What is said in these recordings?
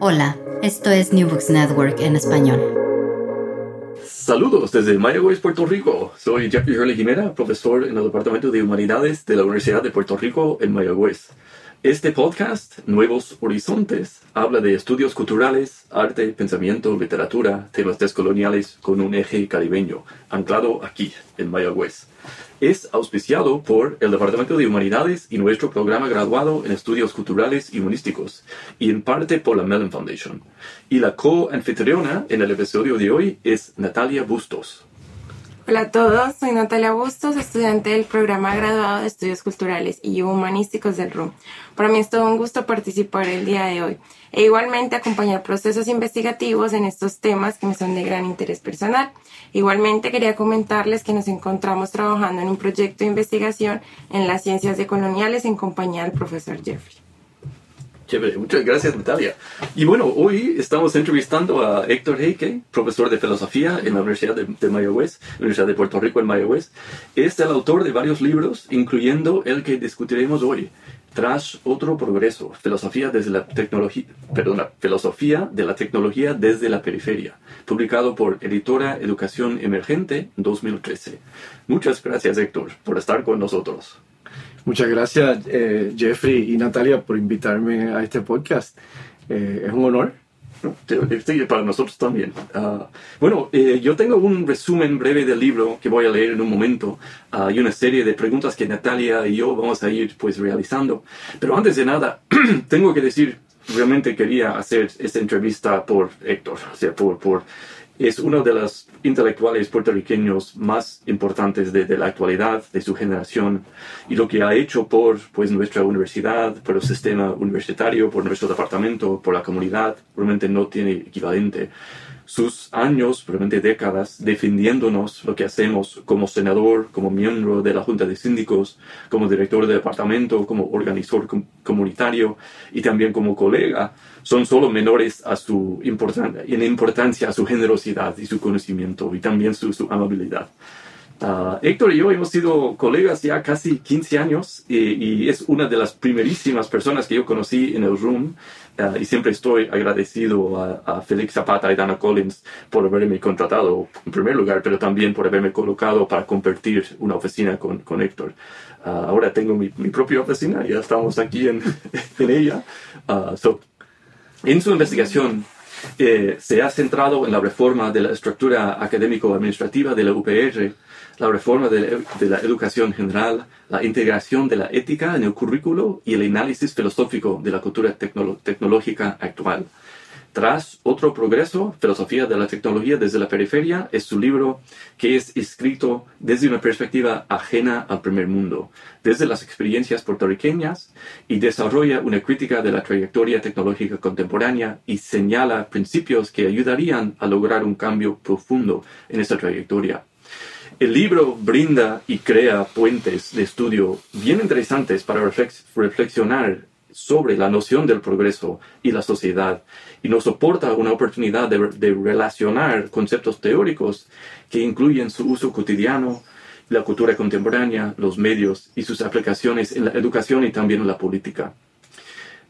Hola, esto es New Books Network en español. Saludos desde Mayagüez, Puerto Rico. Soy Jeffrey Hurley Jimena, profesor en el Departamento de Humanidades de la Universidad de Puerto Rico en Mayagüez. Este podcast, Nuevos Horizontes, habla de estudios culturales, arte, pensamiento, literatura, temas descoloniales con un eje caribeño, anclado aquí, en Mayagüez es auspiciado por el Departamento de Humanidades y nuestro programa graduado en Estudios Culturales y Humanísticos, y en parte por la Mellon Foundation. Y la co-anfitriona en el episodio de hoy es Natalia Bustos. Hola a todos, soy Natalia Bustos, estudiante del programa graduado de Estudios Culturales y Humanísticos del RUM. Para mí es todo un gusto participar el día de hoy e igualmente acompañar procesos investigativos en estos temas que me son de gran interés personal. Igualmente quería comentarles que nos encontramos trabajando en un proyecto de investigación en las ciencias decoloniales en compañía del profesor Jeffrey. Chévere, muchas gracias Natalia. Y bueno, hoy estamos entrevistando a Héctor Heike, profesor de filosofía en la Universidad de, de Mayagüez, Universidad de Puerto Rico en Mayagüez. Es el autor de varios libros, incluyendo el que discutiremos hoy, Tras otro progreso, filosofía desde la perdona, filosofía de la tecnología desde la periferia, publicado por Editora Educación Emergente 2013. Muchas gracias Héctor por estar con nosotros. Muchas gracias, eh, Jeffrey y Natalia, por invitarme a este podcast. Eh, es un honor. Sí, para nosotros también. Uh, bueno, eh, yo tengo un resumen breve del libro que voy a leer en un momento uh, y una serie de preguntas que Natalia y yo vamos a ir pues realizando. Pero antes de nada, tengo que decir, realmente quería hacer esta entrevista por Héctor, o sea, por, por es uno de los intelectuales puertorriqueños más importantes de, la actualidad, de su generación, y lo que ha hecho por pues, nuestra universidad, por el sistema universitario, por nuestro departamento, por la comunidad, realmente no tiene equivalente. Sus años, probablemente décadas, defendiéndonos lo que hacemos como senador, como miembro de la Junta de Síndicos, como director de departamento, como organizador comunitario y también como colega, son solo menores a su importancia, en importancia a su generosidad y su conocimiento y también su, su amabilidad. Uh, Héctor y yo hemos sido colegas ya casi 15 años y, y, es una de las primerísimas personas que yo conocí en el Room uh, y siempre estoy agradecido a, a, Félix Zapata y Dana Collins por haberme contratado en primer lugar, pero también por haberme colocado para compartir una oficina con, con Héctor. Uh, ahora tengo mi, mi, propia oficina, ya estamos aquí en, en ella. So, en su investigación, eh, se ha centrado en la reforma de la estructura académico-administrativa de la UPR la reforma de, de, la educación general, la integración de la ética en el currículo y el análisis filosófico de la cultura tecno tecnológica actual. Tras otro progreso, Filosofía de la Tecnología desde la Periferia, es su libro que es escrito desde una perspectiva ajena al primer mundo, desde las experiencias puertorriqueñas, y desarrolla una crítica de la trayectoria tecnológica contemporánea y señala principios que ayudarían a lograr un cambio profundo en esta trayectoria. El libro brinda y crea puentes de estudio bien interesantes para reflexionar sobre la noción del progreso y la sociedad y nos soporta una oportunidad de, relacionar conceptos teóricos que incluyen su uso cotidiano, la cultura contemporánea, los medios y sus aplicaciones en la educación y también en la política.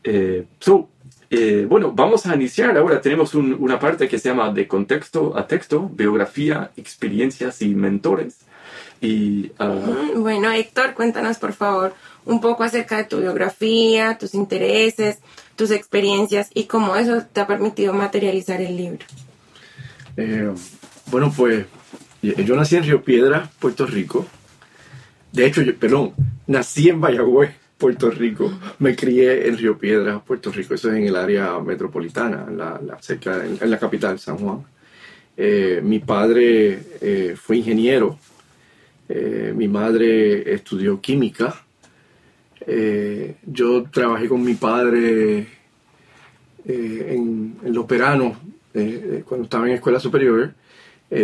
Eh, so, eh, bueno, vamos a iniciar ahora. Tenemos un, una parte que se llama de contexto a texto, biografía, experiencias y mentores. Y, ah, Bueno, Héctor, cuéntanos por favor un poco acerca de tu biografía, tus intereses, tus experiencias y cómo eso te ha permitido materializar el libro. Eh, bueno, pues yo nací en Río Piedra, Puerto Rico. De hecho, yo, perdón, nací en Mayagüez, Puerto Rico. Me crié en Río Piedra, Puerto Rico. Eso es en el área metropolitana, la, cerca, en, la capital, San Juan. Eh, mi padre eh, fue ingeniero. Eh, mi madre estudió química. Eh, yo trabajé con mi padre eh, en, en los veranos, eh, cuando estaba en escuela superior.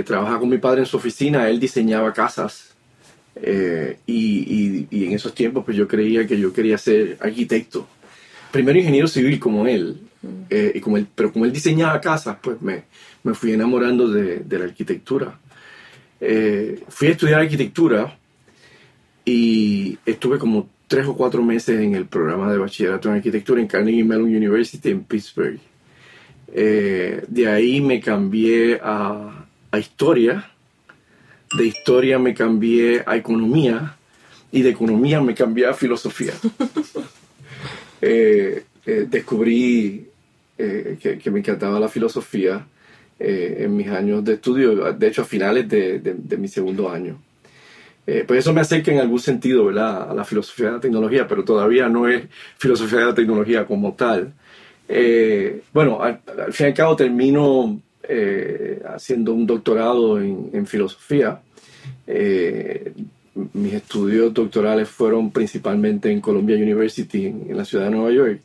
Trabajaba con mi padre en su oficina, él diseñaba casas. Y, y- y en esos tiempos pues yo creía que yo quería ser arquitecto. Primero ingeniero civil como él, eh, y como él pero como él diseñaba casas, pues me, me fui enamorando de, de la arquitectura. Fui a estudiar arquitectura y estuve como tres o cuatro meses en el programa de bachillerato en arquitectura en Carnegie Mellon University en Pittsburgh. Eh, de ahí me cambié a, a historia, de historia me cambié a economía y de economía me cambié a filosofía. Eh, eh, descubrí eh, que, que me encantaba la filosofía eh, en mis años de estudio, de hecho a finales de, de- de mi segundo año. Eh, pues eso me acerca en algún sentido ¿verdad? a la filosofía de la tecnología, pero todavía no es filosofía de la tecnología como tal. Eh, bueno, al, al fin y al cabo termino eh, haciendo un doctorado en, filosofía. Eh, mis estudios doctorales fueron principalmente en Columbia University, en, la ciudad de Nueva York.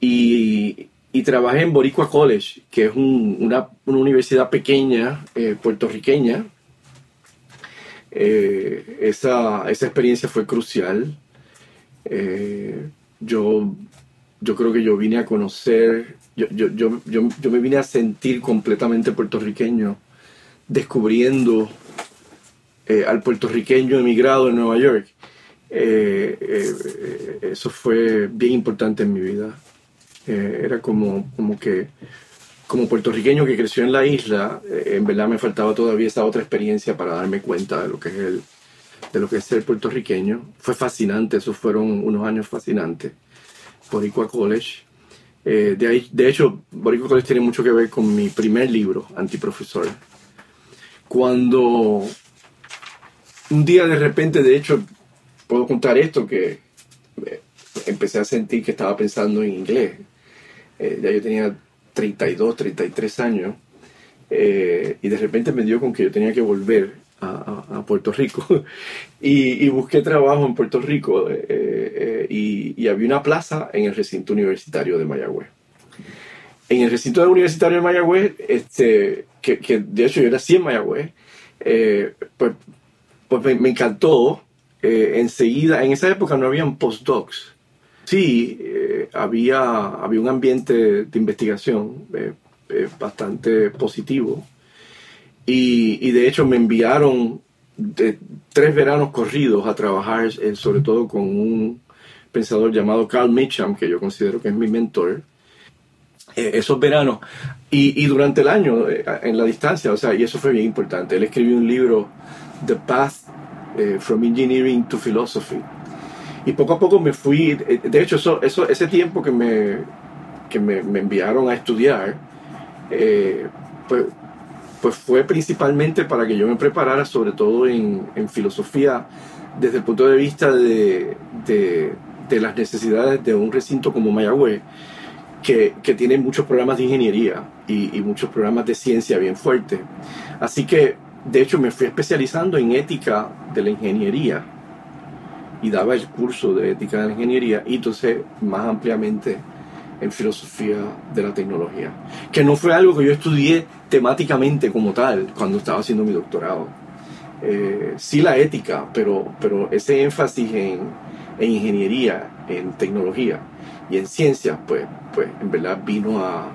Y, y trabajé en Boricua College, que es un- una, una universidad pequeña, eh, puertorriqueña. Eh, esa, esa experiencia fue crucial. Eh, yo, yo creo que yo vine a conocer, yo, yo, yo, yo, me vine a sentir completamente puertorriqueño, descubriendo eh, al puertorriqueño emigrado en Nueva York. Eso fue bien importante en mi vida. Era como, como que, como puertorriqueño que creció en la isla, eh, en verdad me faltaba todavía esa otra experiencia para darme cuenta de lo que es el, de lo que es ser puertorriqueño. Fue fascinante, esos fueron unos años fascinantes. Boricua College. Eh, de, ahí, de hecho, Boricua College tiene mucho que ver con mi primer libro, Antiprofesor. Cuando un día de repente, de hecho, puedo contar esto, que eh, empecé a sentir que estaba pensando en inglés. Ya yo tenía 32, 33 años. eh, y de repente me dio con que yo tenía que volver a, a- a Puerto Rico. y, y busqué trabajo en Puerto Rico. eh, eh, y, y había una plaza en el recinto universitario de Mayagüez. En el recinto universitario de Mayagüez, este, que, que de hecho yo nací en Mayagüez, eh, pues pues me, me encantó. eh, enseguida, en esa época no habían postdocs. Sí, había, había un ambiente de investigación eh, eh, bastante positivo. Y, de hecho me enviaron tres veranos corridos a trabajar, eh, sobre todo con un pensador llamado Carl Mitcham, que yo considero que es mi mentor. Esos veranos y, y durante el año en la distancia, o sea, y eso fue bien importante. Él escribió un libro, The Path from Engineering to Philosophy. Y poco a poco me fui, eh, de hecho, eso, eso, ese tiempo que me, que me, me enviaron a estudiar, eh, pues, pues fue principalmente para que yo me preparara, sobre todo en, en filosofía, desde el punto de vista de, de, de las necesidades de un recinto como Mayagüez, que, que tiene muchos programas de ingeniería y, y muchos programas de ciencia bien fuertes. Así que, de hecho, me fui especializando en ética de la ingeniería y daba el curso de ética de la ingeniería y entonces más ampliamente en filosofía de la tecnología, que no fue algo que yo estudié temáticamente como tal cuando estaba haciendo mi doctorado. Eh, sí la ética, pero, pero ese énfasis en, en ingeniería, en tecnología y en ciencia, pues, pues en verdad vino a,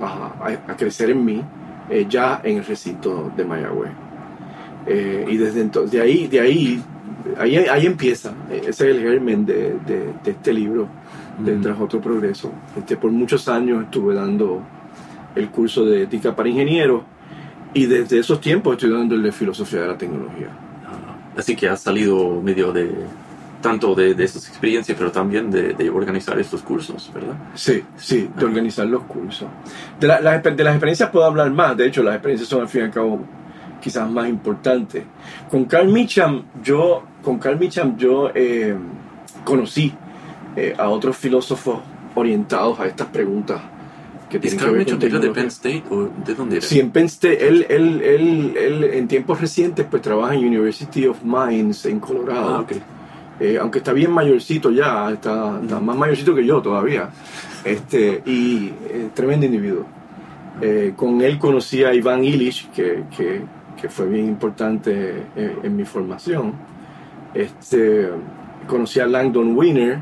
a, a crecer en mí eh, ya en el recinto de Mayagüez. Eh, y desde entonces, de ahí, de ahí, ahí, ahí empieza, ese es el germen de, de, de este libro, de Tras Otro Progreso. Este, por muchos años estuve dando el curso de ética para ingenieros Y desde esos tiempos estoy dando de filosofía de la tecnología. Ah, Así que has salido medio de tanto de, de estas experiencias, pero también de, de organizar estos cursos, ¿verdad? Sí, sí, de organizar los cursos. De, la- de las experiencias puedo hablar más, de hecho las experiencias son al fin y al cabo quizás más importantes. Con Carl Mitcham, yo, con Carl Mitcham yo eh, conocí eh, a otros filósofos orientados a estas preguntas que ¿Es Carl Mitchell era de. Penn State o de dónde era? Sí, en Penn State, él, él, él, él en tiempos recientes pues trabaja en University of Mines en Colorado. Ah, ok. Eh, aunque está bien mayorcito ya, está, está más mayorcito que yo todavía. Este, y eh, tremendo individuo. Eh, con él conocí a Iván Illich, que, que, que fue bien importante en, en mi formación. Este, conocí a Langdon Winner.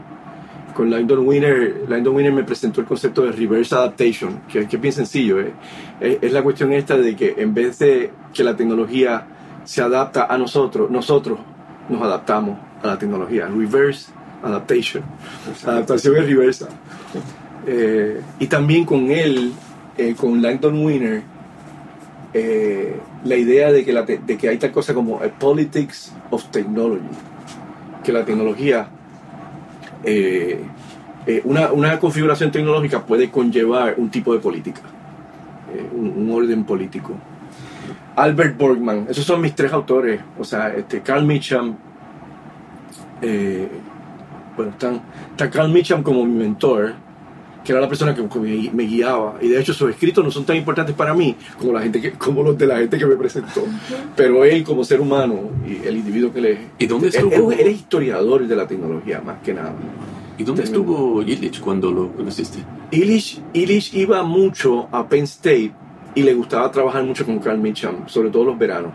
Con Langdon Winner, Langdon Winner me presentó el concepto de reverse adaptation, que, que es bien sencillo. eh. Es, es la cuestión esta de que en vez de que la tecnología se adapta a nosotros, nosotros nos adaptamos a la tecnología. Reverse adaptation. Adaptación es reversa. Eh, y también con él, eh, con Langdon Winner, eh, la idea de que, la te- de que hay tal cosa como a politics of technology. Que la tecnología, eh, eh, una, una configuración tecnológica puede conllevar un tipo de política, eh, un, un orden político. Albert Borgman, esos son mis tres autores, o sea, este, Carl Mitcham, eh, bueno, están, está Carl Mitcham como mi mentor, que era la persona que, me, guiaba, y de hecho sus escritos no son tan importantes para mí como, la gente que, como los de la gente que me presentó, pero él como ser humano y el individuo que él es, ¿Y dónde estuvo? él- él es historiador de la tecnología, más que nada. ¿Y dónde estuvo Illich cuando lo conociste? Illich, Illich iba mucho a Penn State y le gustaba trabajar mucho con Carl Mitcham, sobre todo los veranos.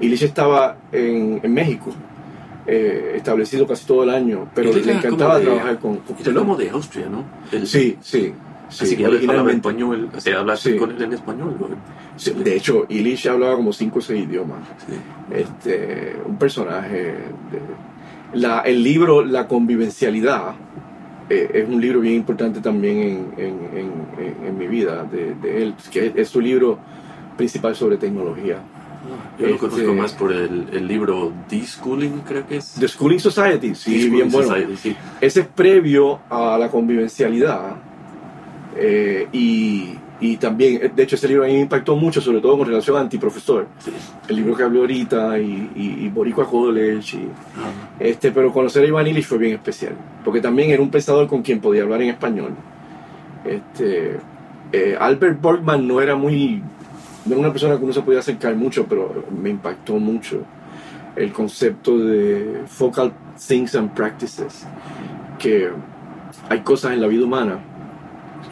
Illich estaba en, en México, eh, establecido casi todo el año, pero Él le encantaba de- trabajar con... con- como de Austria, ¿no? Él- Sí, sí. sí, Así que él hablaba originalmente. español, o sea, hablaste Sí. con él en español. ¿no? Sí, de hecho, Illich hablaba como cinco o seis idiomas. Sí. este, un personaje. de- la, el libro La convivencialidad eh, es un libro bien importante también en, en- en- en- en mi vida de, de él, que es, es su libro principal sobre tecnología. Yo lo Este- conozco más por el, el libro D-Schooling, creo que es. The Schooling Society, sí, D-Schooling bien bueno. Society, sí. Ese es previo a la convivencialidad. eh, y, y también, eh, de hecho, ese libro a mí me impactó mucho, sobre todo con relación a Antiprofesor. Sí. El libro que hablé ahorita y, y, y Boricua College. Y, Ah, Este, pero conocer a Iván Illich fue bien especial, porque también era un pensador con quien podía hablar en español. Este, eh, Albert Borgman no era muy, no era una persona que uno se podía acercar mucho, pero me impactó mucho el concepto de focal things and practices, que hay cosas en la vida humana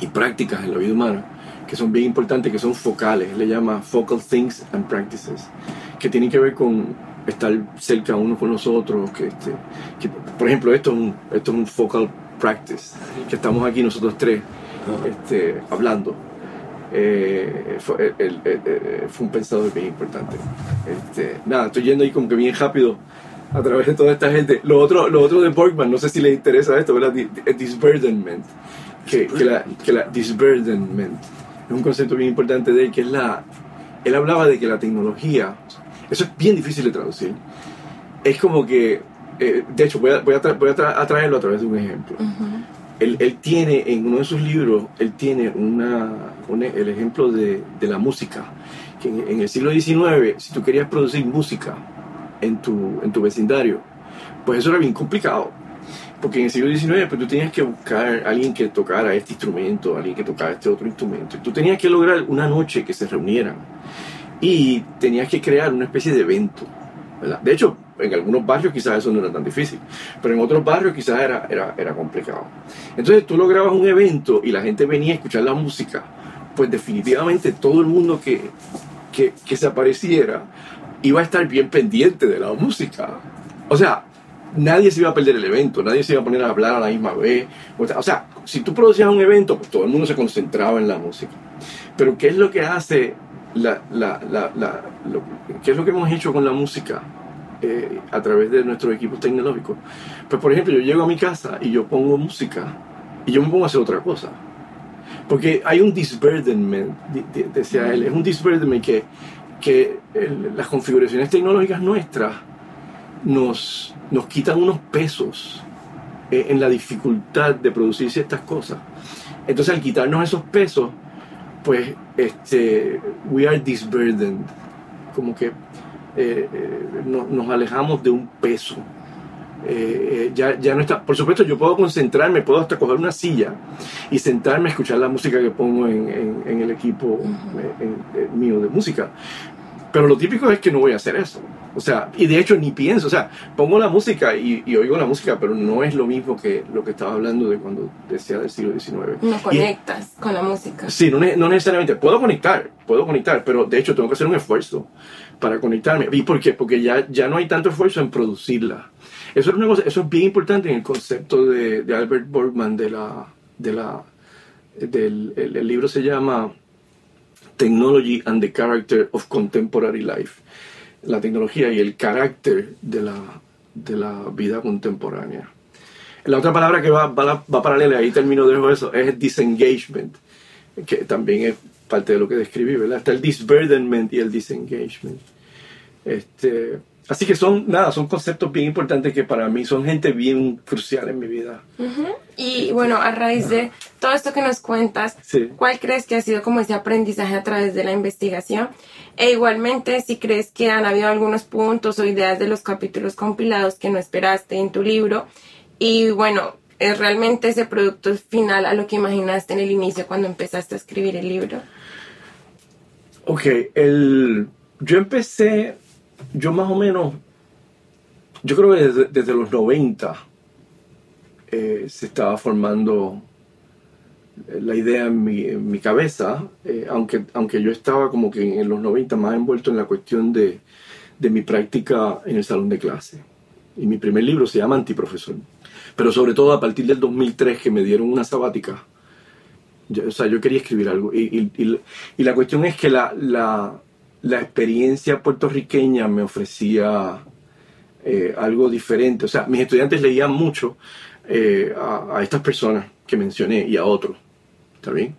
y prácticas en la vida humana que son bien importantes, que son focales, le llama focal things and practices, que tienen que ver con estar cerca uno con los otros, que, este, que, por ejemplo, esto es, un, esto es un focal practice, que estamos aquí nosotros tres este, hablando. Eh, fue, él- él- él- fue un pensador bien importante. Este, nada, estoy yendo ahí como que bien rápido a través de toda esta gente. Lo otro, lo otro de Borgman, no sé si les interesa esto, ¿verdad? Di- di- Disburdenment. Que, que la, que la disburdenment es un concepto bien importante de él, que es la... Él hablaba de que la tecnología, eso es bien difícil de traducir, es como que, eh, de hecho, voy a, voy a, tra- voy a tra- a traerlo a través de un ejemplo. Él, él tiene en uno de sus libros, él tiene una, un- el ejemplo de, de la música. Que en, el siglo XIX, si tú querías producir música en tu, en tu vecindario, pues eso era bien complicado. Porque en el siglo XIX pues, tú tenías que buscar a alguien que tocara este instrumento, alguien que tocara este otro instrumento. Y tú tenías que lograr una noche que se reunieran. Y tenías que crear una especie de evento. ¿verdad? De hecho, en algunos barrios quizás eso no era tan difícil, pero en otros barrios quizás era, era, era complicado. Entonces tú lograbas un evento y la gente venía a escuchar la música, pues definitivamente todo el mundo que, que, se apareciera iba a estar bien pendiente de la música. O sea, nadie se iba a perder el evento, nadie se iba a poner a hablar a la misma vez. O sea, si tú producías un evento, pues todo el mundo se concentraba en la música. Pero ¿qué es lo que hace la, la, la- lo- qué es lo que hemos hecho con la música eh, a través de nuestros equipos tecnológicos? Pues por ejemplo, yo llego a mi casa y yo pongo música y yo me pongo a hacer otra cosa. Porque hay un disburdenment, di- di- decía él, es un disburdenment que, las configuraciones tecnológicas nuestras nos, nos quitan unos pesos eh, en la dificultad de producir ciertas cosas. Entonces al quitarnos esos pesos, pues este, we are disburdened, como que eh, eh, no- nos alejamos de un peso. Eh, eh, ya, ya no está, por supuesto yo puedo concentrarme, puedo hasta coger una silla y sentarme a escuchar la música que pongo en, en- en el equipo eh, en- eh, mío de música. Pero lo típico es que no voy a hacer eso. O sea, y de hecho ni pienso, o sea, pongo la música y, y oigo la música, pero no es lo mismo que lo que estaba hablando de cuando decía del siglo XIX. No Y- conectas con la música. Sí, no, no necesariamente. Puedo conectar, puedo conectar, pero de hecho tengo que hacer un esfuerzo para conectarme. ¿Y por qué? Porque ya, ya no hay tanto esfuerzo en producirla. Eso es, una cosa, eso es bien importante en el concepto de, Albert Borgman de la, de la, del el, libro se llama Technology and the Character of Contemporary Life. La tecnología y el carácter de la, de la vida contemporánea. La otra palabra que va, va, va paralela, ahí termino de eso, es disengagement, que también es parte de lo que describí, ¿verdad? Está el disburdenment y el disengagement. Este, así que son, nada, son conceptos bien importantes que para mí son gente bien crucial en mi vida. Y bueno, a raíz de todo esto que nos cuentas, Sí. ¿cuál crees que ha sido como ese aprendizaje a través de la investigación? E igualmente, si crees que han habido algunos puntos o ideas de los capítulos compilados que no esperaste en tu libro. Y bueno, ¿es realmente ese producto final a lo que imaginaste en el inicio cuando empezaste a escribir el libro? Ok, el, yo empecé, yo más o menos, yo creo que desde, los 90 eh, se estaba formando eh, la idea en mi, en mi cabeza, eh, aunque, aunque yo estaba como que en los 90 más envuelto en la cuestión de, de mi práctica en el salón de clase. Y mi primer libro se llama Antiprofesor. Pero sobre todo a partir del 2003 que me dieron una sabática, yo, o sea, yo quería escribir algo. Y, y- y- y la cuestión es que la, la- la experiencia puertorriqueña me ofrecía eh, algo diferente. O sea, mis estudiantes leían mucho eh, a, a estas personas que mencioné y a otros. ¿Está bien?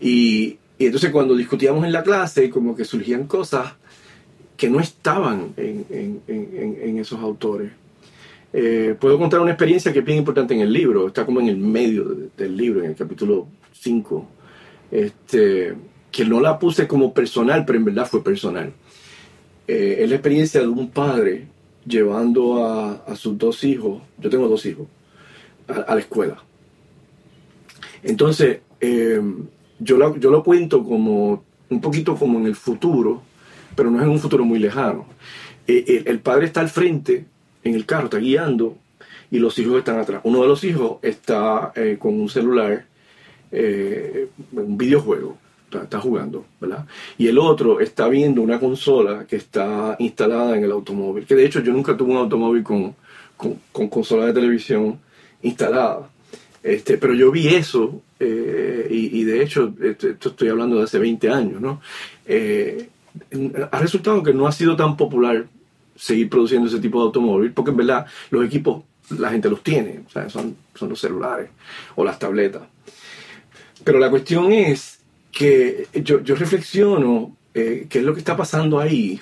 Y, y entonces cuando discutíamos en la clase, como que surgían cosas que no estaban en, en- en- esos autores. Eh, puedo contar una experiencia que es bien importante en el libro, está como en el medio de- del libro, en el capítulo 5, este, que no la puse como personal, pero en verdad fue personal. Eh, es la experiencia de un padre llevando a, sus dos hijos, yo tengo dos hijos, a, la escuela. Entonces, eh, yo, lo, yo lo cuento como un poquito como en el futuro, pero no es en un futuro muy lejano. Eh, el, el padre está al frente, en el carro, está guiando, y los hijos están atrás. Uno de los hijos está eh, con un celular, eh, un videojuego, está, jugando, ¿verdad? Y el otro está viendo una consola que está instalada en el automóvil, que de hecho yo nunca tuve un automóvil con, con, con consola de televisión instalada. Este, pero yo vi eso, eh, y, de hecho, esto, esto estoy hablando de hace 20 años, ¿no? Eh, ha resultado que no ha sido tan popular seguir produciendo ese tipo de automóvil, porque en verdad los equipos la gente los tiene, o sea, son, son los celulares o las tabletas. Pero la cuestión es que yo, yo reflexiono eh, qué es lo que está pasando ahí.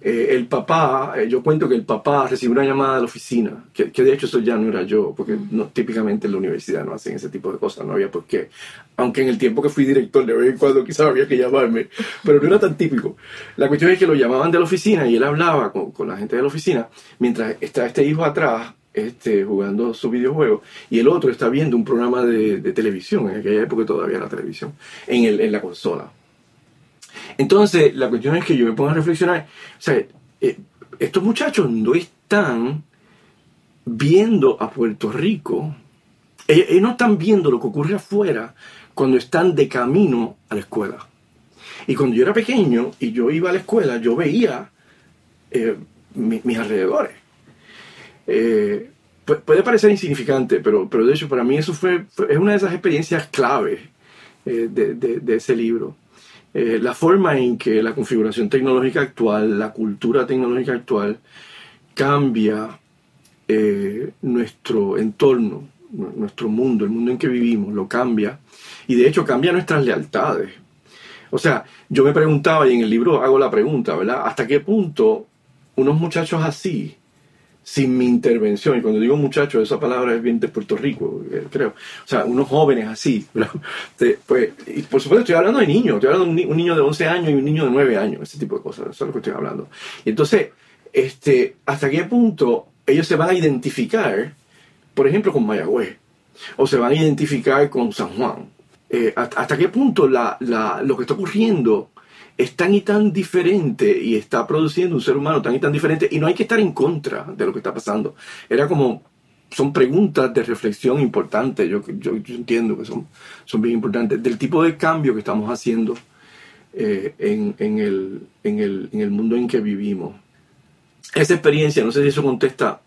Eh, el papá, eh, yo cuento que el papá recibió una llamada de la oficina, que, que de hecho eso ya no era yo, porque no, típicamente en la universidad no hacen ese tipo de cosas, no había por qué. Aunque en el tiempo que fui director de vez en cuando quizás había que llamarme, pero no era tan típico. La cuestión es que lo llamaban de la oficina y él hablaba con, con la gente de la oficina, mientras está este hijo atrás este, jugando su videojuego y el otro está viendo un programa de, televisión, en aquella época todavía era televisión, en, el, en la consola. Entonces, la cuestión es que yo me pongo a reflexionar, o sea, eh, estos muchachos no están viendo a Puerto Rico, ellos, ellos no están viendo lo que ocurre afuera cuando están de camino a la escuela. Y cuando yo era pequeño y yo iba a la escuela, yo veía eh, mi- mis alrededores. Eh, pu- puede parecer insignificante, pero, pero de hecho para mí eso fue, es una de esas experiencias claves eh, de, de- de ese libro. Eh, la forma en que la configuración tecnológica actual, la cultura tecnológica actual, cambia eh, nuestro entorno, nu- nuestro mundo, el mundo en que vivimos, lo cambia. Y de hecho cambia nuestras lealtades. O sea, yo me preguntaba, y en el libro hago la pregunta, ¿verdad? ¿Hasta qué punto unos muchachos así, sin mi intervención, y cuando digo muchachos, esa palabra es bien de Puerto Rico, eh, creo, o sea, unos jóvenes así, pues, y por supuesto estoy hablando de niños, estoy hablando de un niño de 11 años y un niño de 9 años, ese tipo de cosas, eso es lo que estoy hablando. Y entonces, este, ¿hasta qué punto ellos se van a identificar, por ejemplo, con Mayagüez? O se van a identificar con San Juan. Eh, hasta, hasta qué punto la, la- lo que está ocurriendo es tan y tan diferente y está produciendo un ser humano tan y tan diferente y no hay que estar en contra de lo que está pasando. Era como, son preguntas de reflexión importantes, yo, yo, entiendo que son, son bien importantes, del tipo de cambio que estamos haciendo eh, en, en el, en, el, en el mundo en que vivimos. Esa experiencia, no sé si eso contesta,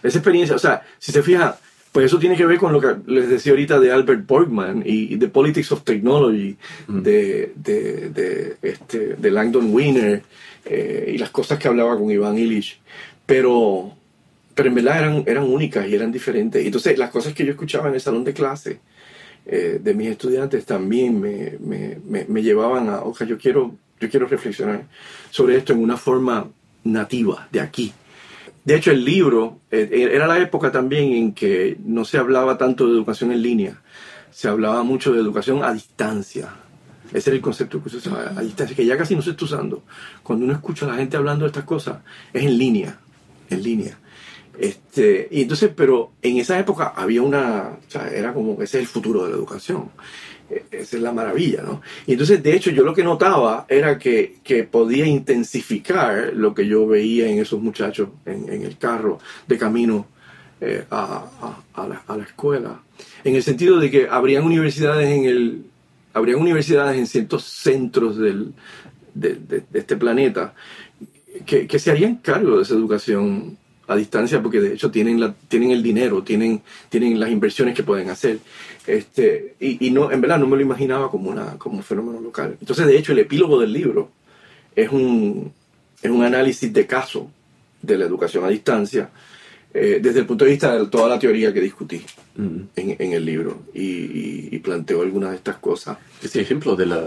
esa experiencia, o sea, si se fija, pues eso tiene que ver con lo que les decía ahorita de Albert Borgman y, y The Politics of Technology de, de, de, este, de Langdon Winner eh, y las cosas que hablaba con Iván Illich. Pero, pero en verdad eran, eran únicas y eran diferentes. Y entonces las cosas que yo escuchaba en el salón de clase eh, de mis estudiantes también me, me, me, me llevaban a, ojalá, yo quiero, yo quiero reflexionar sobre esto en una forma nativa de aquí. De hecho, el libro eh, era la época también en que no se hablaba tanto de educación en línea, se hablaba mucho de educación a distancia. Ese era el concepto que se usaba a distancia, que ya casi no se está usando. Cuando uno escucha a la gente hablando de estas cosas, es en línea, en línea. Este, entonces, pero en esa época había una, era como ese es el futuro de la educación. E- Esa es la maravilla, ¿no? Y entonces, de hecho, yo lo que notaba era que, que podía intensificar lo que yo veía en esos muchachos en, en el carro de camino eh, a, a- la, a la escuela. En el sentido de que habrían universidades en el, habrían universidades en ciertos centros del, de, de- de este planeta que, que se harían cargo de esa educación a distancia porque de hecho tienen la, tienen el dinero, tienen, tienen las inversiones que pueden hacer. Este, y, y no, en verdad no me lo imaginaba como, una, como un fenómeno local. Entonces, de hecho, el epílogo del libro es un, es un análisis de caso de la educación a distancia eh, desde el punto de vista de toda la teoría que discutí Mm. en, en el libro y, y, y planteo algunas de estas cosas. Ese ejemplo de la,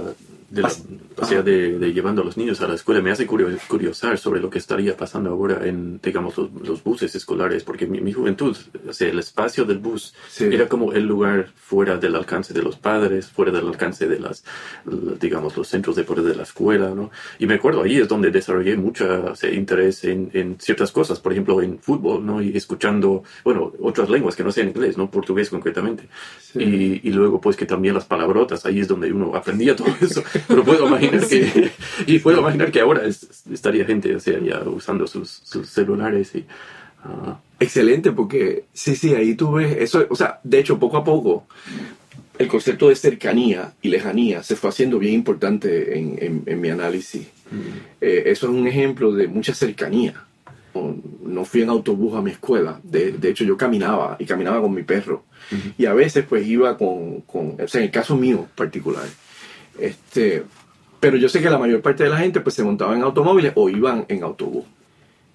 de, la- o sea, de, de llevando a los niños a la escuela me hace curio- curiosar sobre lo que estaría pasando ahora en, digamos, los, los buses escolares, porque mi, mi juventud, o sea, el espacio del bus Sí. era como el lugar fuera del alcance de los padres, fuera del alcance de las, digamos, los centros de poder de la escuela, ¿no? Y me acuerdo, ahí es donde desarrollé mucho interés en, en ciertas cosas, por ejemplo, en fútbol, ¿no? Y escuchando, bueno, otras lenguas que no sean inglés, ¿no? Portugués concretamente. Sí. Y, y luego, pues, que también las palabrotas, ahí es donde uno aprendía todo eso. Pero puedo imaginar que, y puedo imaginar que ahora es- estaría gente, o sea, ya usando sus, sus celulares y, ah, Excelente, porque sí, sí, ahí tú ves eso, o sea, de hecho, poco a poco, el concepto de cercanía y lejanía se fue haciendo bien importante en, en- en mi análisis. Eh, eso es un ejemplo de mucha cercanía. No- No fui en autobús a mi escuela, de, de hecho yo caminaba y caminaba con mi perro. Y a veces pues iba con, con, o sea, en el caso mío particular. Este, pero yo sé que la mayor parte de la gente pues se montaba en automóviles o iban en autobús.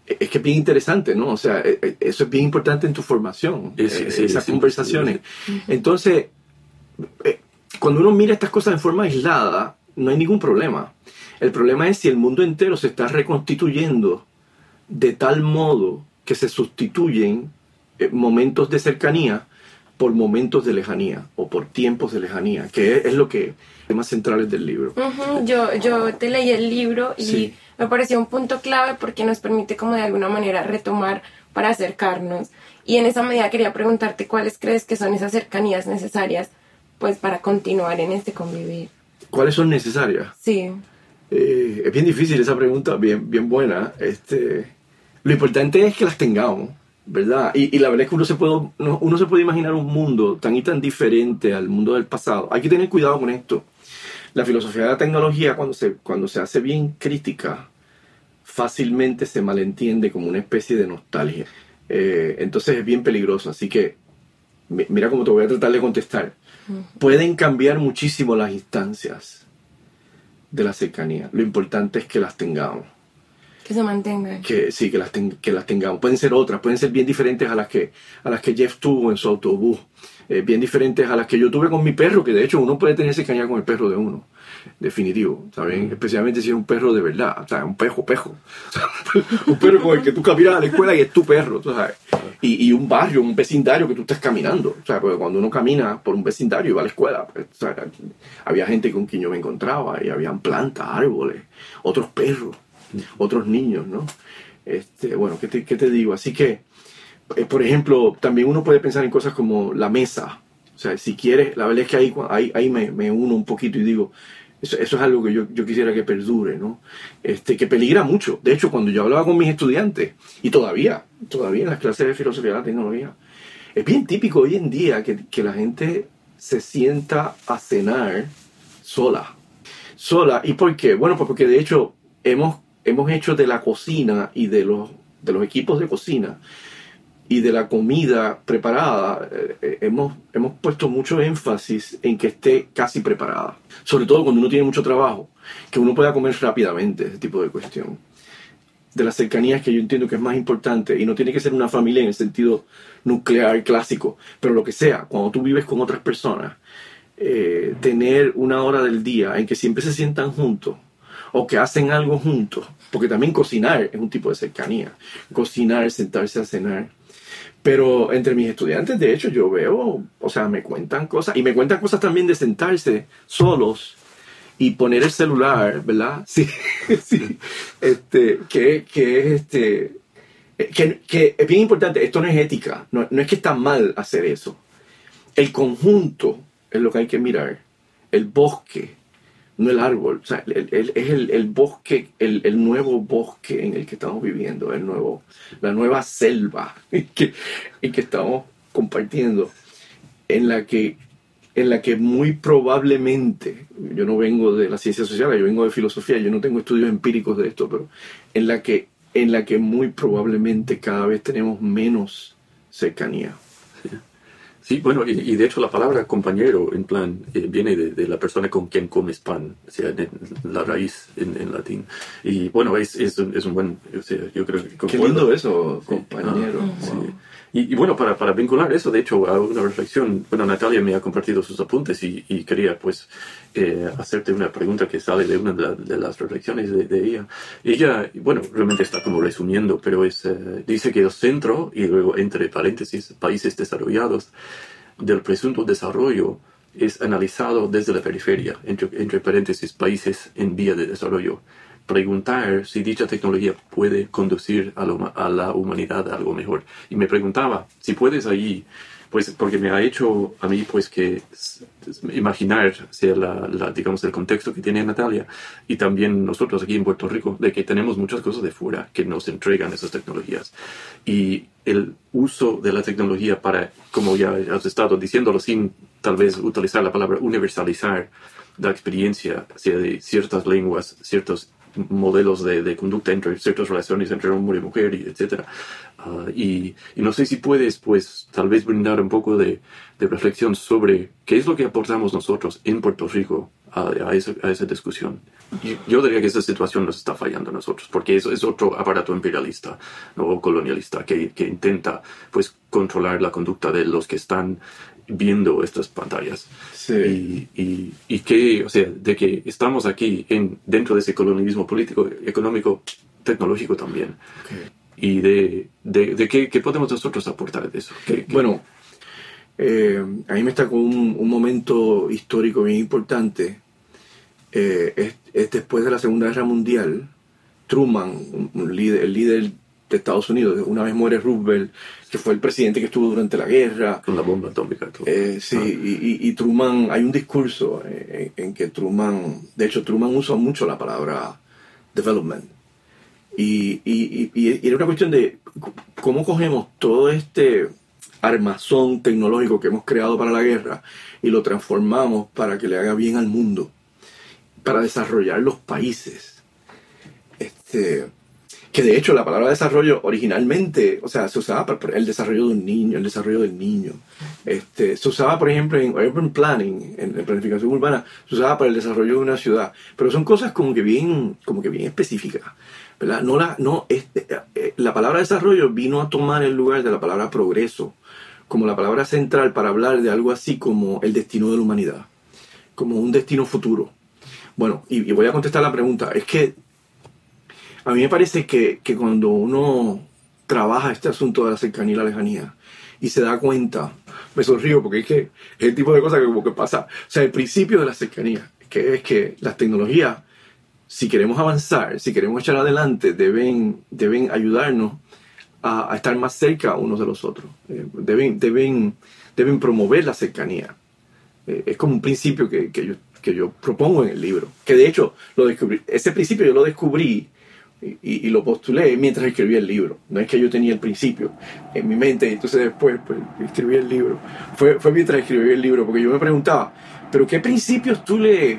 Es que es bien interesante, ¿no? O sea, eh, eh, eso es bien importante en tu formación, Sí, sí, eh, sí, esas conversaciones. Entonces, eh, cuando uno mira estas cosas en forma aislada, no hay ningún problema. El problema es si el mundo entero se está reconstituyendo de tal modo que se sustituyen eh, momentos de cercanía por momentos de lejanía o por tiempos de lejanía, que es, es lo que temas centrales del libro. Ujú, Yo, yo te leí el libro y Sí. me pareció un punto clave porque nos permite como de alguna manera retomar para acercarnos. Y en esa medida quería preguntarte cuáles crees que son esas cercanías necesarias pues para continuar en este convivir. ¿Cuáles son necesarias? Sí. Eh, es bien difícil esa pregunta, bien, bien buena. Este, lo importante es que las tengamos, ¿verdad? Y, y la verdad es que uno se, puede, uno, uno se puede imaginar un mundo tan y tan diferente al mundo del pasado. Hay que tener cuidado con esto. La filosofía de la tecnología, cuando se, cuando se hace bien crítica, fácilmente se malentiende como una especie de nostalgia. Eh, entonces es bien peligroso. Así que mi- mira cómo te voy a tratar de contestar. Pueden cambiar muchísimo las instancias de la cercanía. Lo importante es que las tengamos. Que se mantengan. que sí, que las, ten- que las tengamos. Pueden ser otras, pueden ser bien diferentes a las que, a las que Jeff tuvo en su autobús, eh, bien diferentes a las que yo tuve con mi perro, que de hecho uno puede tener cercanía con el perro de uno, definitivo, ¿saben? Especialmente si es un perro de verdad, o sea, un pejo, pejo. Un perro con el que tú caminas a la escuela y es tu perro, tú sabes. Y, y un barrio, un vecindario que tú estás caminando, o sea, porque cuando uno camina por un vecindario y va a la escuela, pues, o sea, había gente con quien yo me encontraba y habían plantas, árboles, otros perros otros niños, ¿no? Este, bueno, ¿qué te, qué te digo? Así que, eh, por ejemplo, también uno puede pensar en cosas como la mesa. O sea, si quieres, la verdad es que ahí, ahí, ahí me, uno un poquito y digo, eso, eso es algo que yo, yo quisiera que perdure, ¿no? Este, que peligra mucho. De hecho, cuando yo hablaba con mis estudiantes, y todavía, todavía en las clases de filosofía de la tecnología, es bien típico hoy en día que, que la gente se sienta a cenar sola. Sola. ¿Y por qué? Bueno, pues porque de hecho hemos, hemos hecho de la cocina y de los, de los equipos de cocina y de la comida preparada, eh, eh, hemos, hemos puesto mucho énfasis en que esté casi preparada. Sobre todo cuando uno tiene mucho trabajo, que uno pueda comer rápidamente, ese tipo de cuestión. De las cercanías que yo entiendo que es más importante, y no tiene que ser una familia en el sentido nuclear clásico, pero lo que sea, cuando tú vives con otras personas, eh, tener una hora del día en que siempre se sientan juntos o que hacen algo juntos, porque también cocinar es un tipo de cercanía, cocinar, sentarse a cenar. Pero entre mis estudiantes, de hecho, yo veo, o sea, me cuentan cosas, y me cuentan cosas también de sentarse solos y poner el celular, ¿verdad? Sí, sí. Este, que, que es este, que, que es bien importante, esto no es ética, no, no es que está mal hacer eso. El conjunto es lo que hay que mirar, el bosque, no el árbol, o sea, es el, el bosque, el, el nuevo bosque en el que estamos viviendo, el nuevo, la nueva selva en que, en que estamos compartiendo, en la que en la que muy probablemente, yo no vengo de las ciencias sociales, yo vengo de filosofía, yo no tengo estudios empíricos de esto, pero en la que, en la que muy probablemente cada vez tenemos menos cercanía. Sí, bueno, y, y de hecho la palabra compañero, en plan, eh, viene de, de la persona con quien comes pan, o sea, la raíz en, en latín. Y bueno, es, es, un, es un buen, o sea, yo creo que Qué lindo eso, compañero. Ah, sí. Y, bueno, para, para vincular eso, de hecho, a una reflexión, bueno, Natalia me ha compartido sus apuntes y, quería pues eh, hacerte una pregunta que sale de una de, la- de las reflexiones de, de ella. Ella, bueno, realmente está como resumiendo, pero es, eh, dice que el centro, y luego entre paréntesis, países desarrollados, del presunto desarrollo es analizado desde la periferia, entre, entre paréntesis, países en vía de desarrollo. Preguntar si dicha tecnología puede conducir a, huma- a la humanidad a algo mejor. Y me preguntaba si puedes ahí, pues porque me ha hecho a mí pues que imaginar sea la, la, digamos el contexto que tiene Natalia y también nosotros aquí en Puerto Rico de que tenemos muchas cosas de fuera que nos entregan esas tecnologías y el uso de la tecnología para como ya has estado diciéndolo sin tal vez utilizar la palabra universalizar la experiencia sea de ciertas lenguas ciertos modelos de, de conducta entre ciertas relaciones entre hombre y mujer, y etcétera. Ah, y, no sé si puedes, pues, tal vez brindar un poco de, de reflexión sobre qué es lo que aportamos nosotros en Puerto Rico a, esa, a esa discusión. Yo, diría que esa situación nos está fallando a nosotros, porque es otro aparato imperialista o colonialista que, que intenta, pues, controlar la conducta de los que están viendo estas pantallas. Sí. Y, y, y que, o sea, de que estamos aquí en, dentro de ese colonialismo político, económico, tecnológico también. Y de, de, de qué, qué podemos nosotros aportar de eso. ¿Qué- qué- Bueno, eh, a mí me está con un, un momento histórico bien importante. Eh, es, es después de la Segunda Guerra Mundial. Truman, un- un líder, el líder de Estados Unidos, una vez muere Roosevelt, que fue el presidente que estuvo durante la guerra. con la bomba atómica. Eh, sí, y, y- y Truman, hay un discurso eh, en, en que Truman, de hecho Truman usa mucho la palabra development. Y, y- era una cuestión de cómo cogemos todo este armazón tecnológico que hemos creado para la guerra y lo transformamos para que le haga bien al mundo, para desarrollar los países. Este, que de hecho la palabra desarrollo originalmente, o sea, se usaba para el desarrollo de un niño, el desarrollo del niño. Este, se usaba, por ejemplo, en urban planning, en, planificación urbana, se usaba para el desarrollo de una ciudad. Pero son cosas como que bien, como que bien específicas. ¿verdad? No la, no, este, eh, la palabra desarrollo vino a tomar el lugar de la palabra progreso, como la palabra central para hablar de algo así como el destino de la humanidad, como un destino futuro. Bueno, y, y voy a contestar la pregunta. Es que a mí me parece que, cuando uno trabaja este asunto de la cercanía y la lejanía y se da cuenta, me sonrío porque es que es el tipo de cosa que como que pasa, o sea, el principio de la cercanía, que es que las tecnologías, si queremos avanzar, si queremos echar adelante, deben, deben ayudarnos a, estar más cerca unos de los otros, eh, deben, deben, deben promover la cercanía. Eh, es como un principio que, que, yo, que yo propongo en el libro, que de hecho lo descubrí, ese principio yo lo descubrí y, lo postulé mientras escribía el libro. No es que yo tenía el principio en mi mente y entonces después pues, escribí el libro. Fue, fue mientras escribí el libro, porque yo me preguntaba, ¿pero qué principios tú le,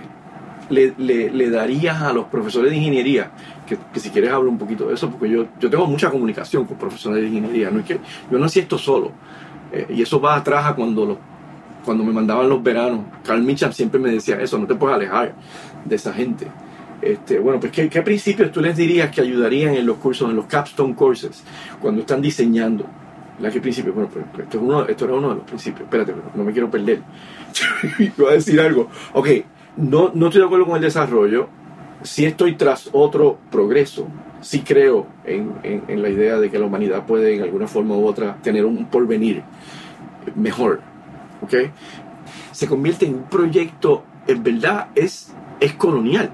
le, le, darías a los profesores de ingeniería? Que, que, si quieres hablo un poquito de eso, porque yo, yo tengo mucha comunicación con profesores de ingeniería. No es que yo no hacía esto solo. Eh, y eso va atrás a cuando, cuando me mandaban los veranos. Carl Mitchell siempre me decía eso, no te puedes alejar de esa gente. Este, bueno, pues ¿qué, principios tú les dirías que ayudarían en los cursos, en los capstone courses, cuando están diseñando? ¿La qué principio? Bueno, pues, pues esto, es uno, esto era uno de los principios. Espérate, no me quiero perder. Voy a decir algo. Ok, no, no estoy de acuerdo con el desarrollo. Sí estoy tras otro progreso. Sí creo en, en, la idea de que la humanidad puede en alguna forma u otra tener un porvenir mejor. ¿Ok? Se convierte en un proyecto, en verdad es, es colonial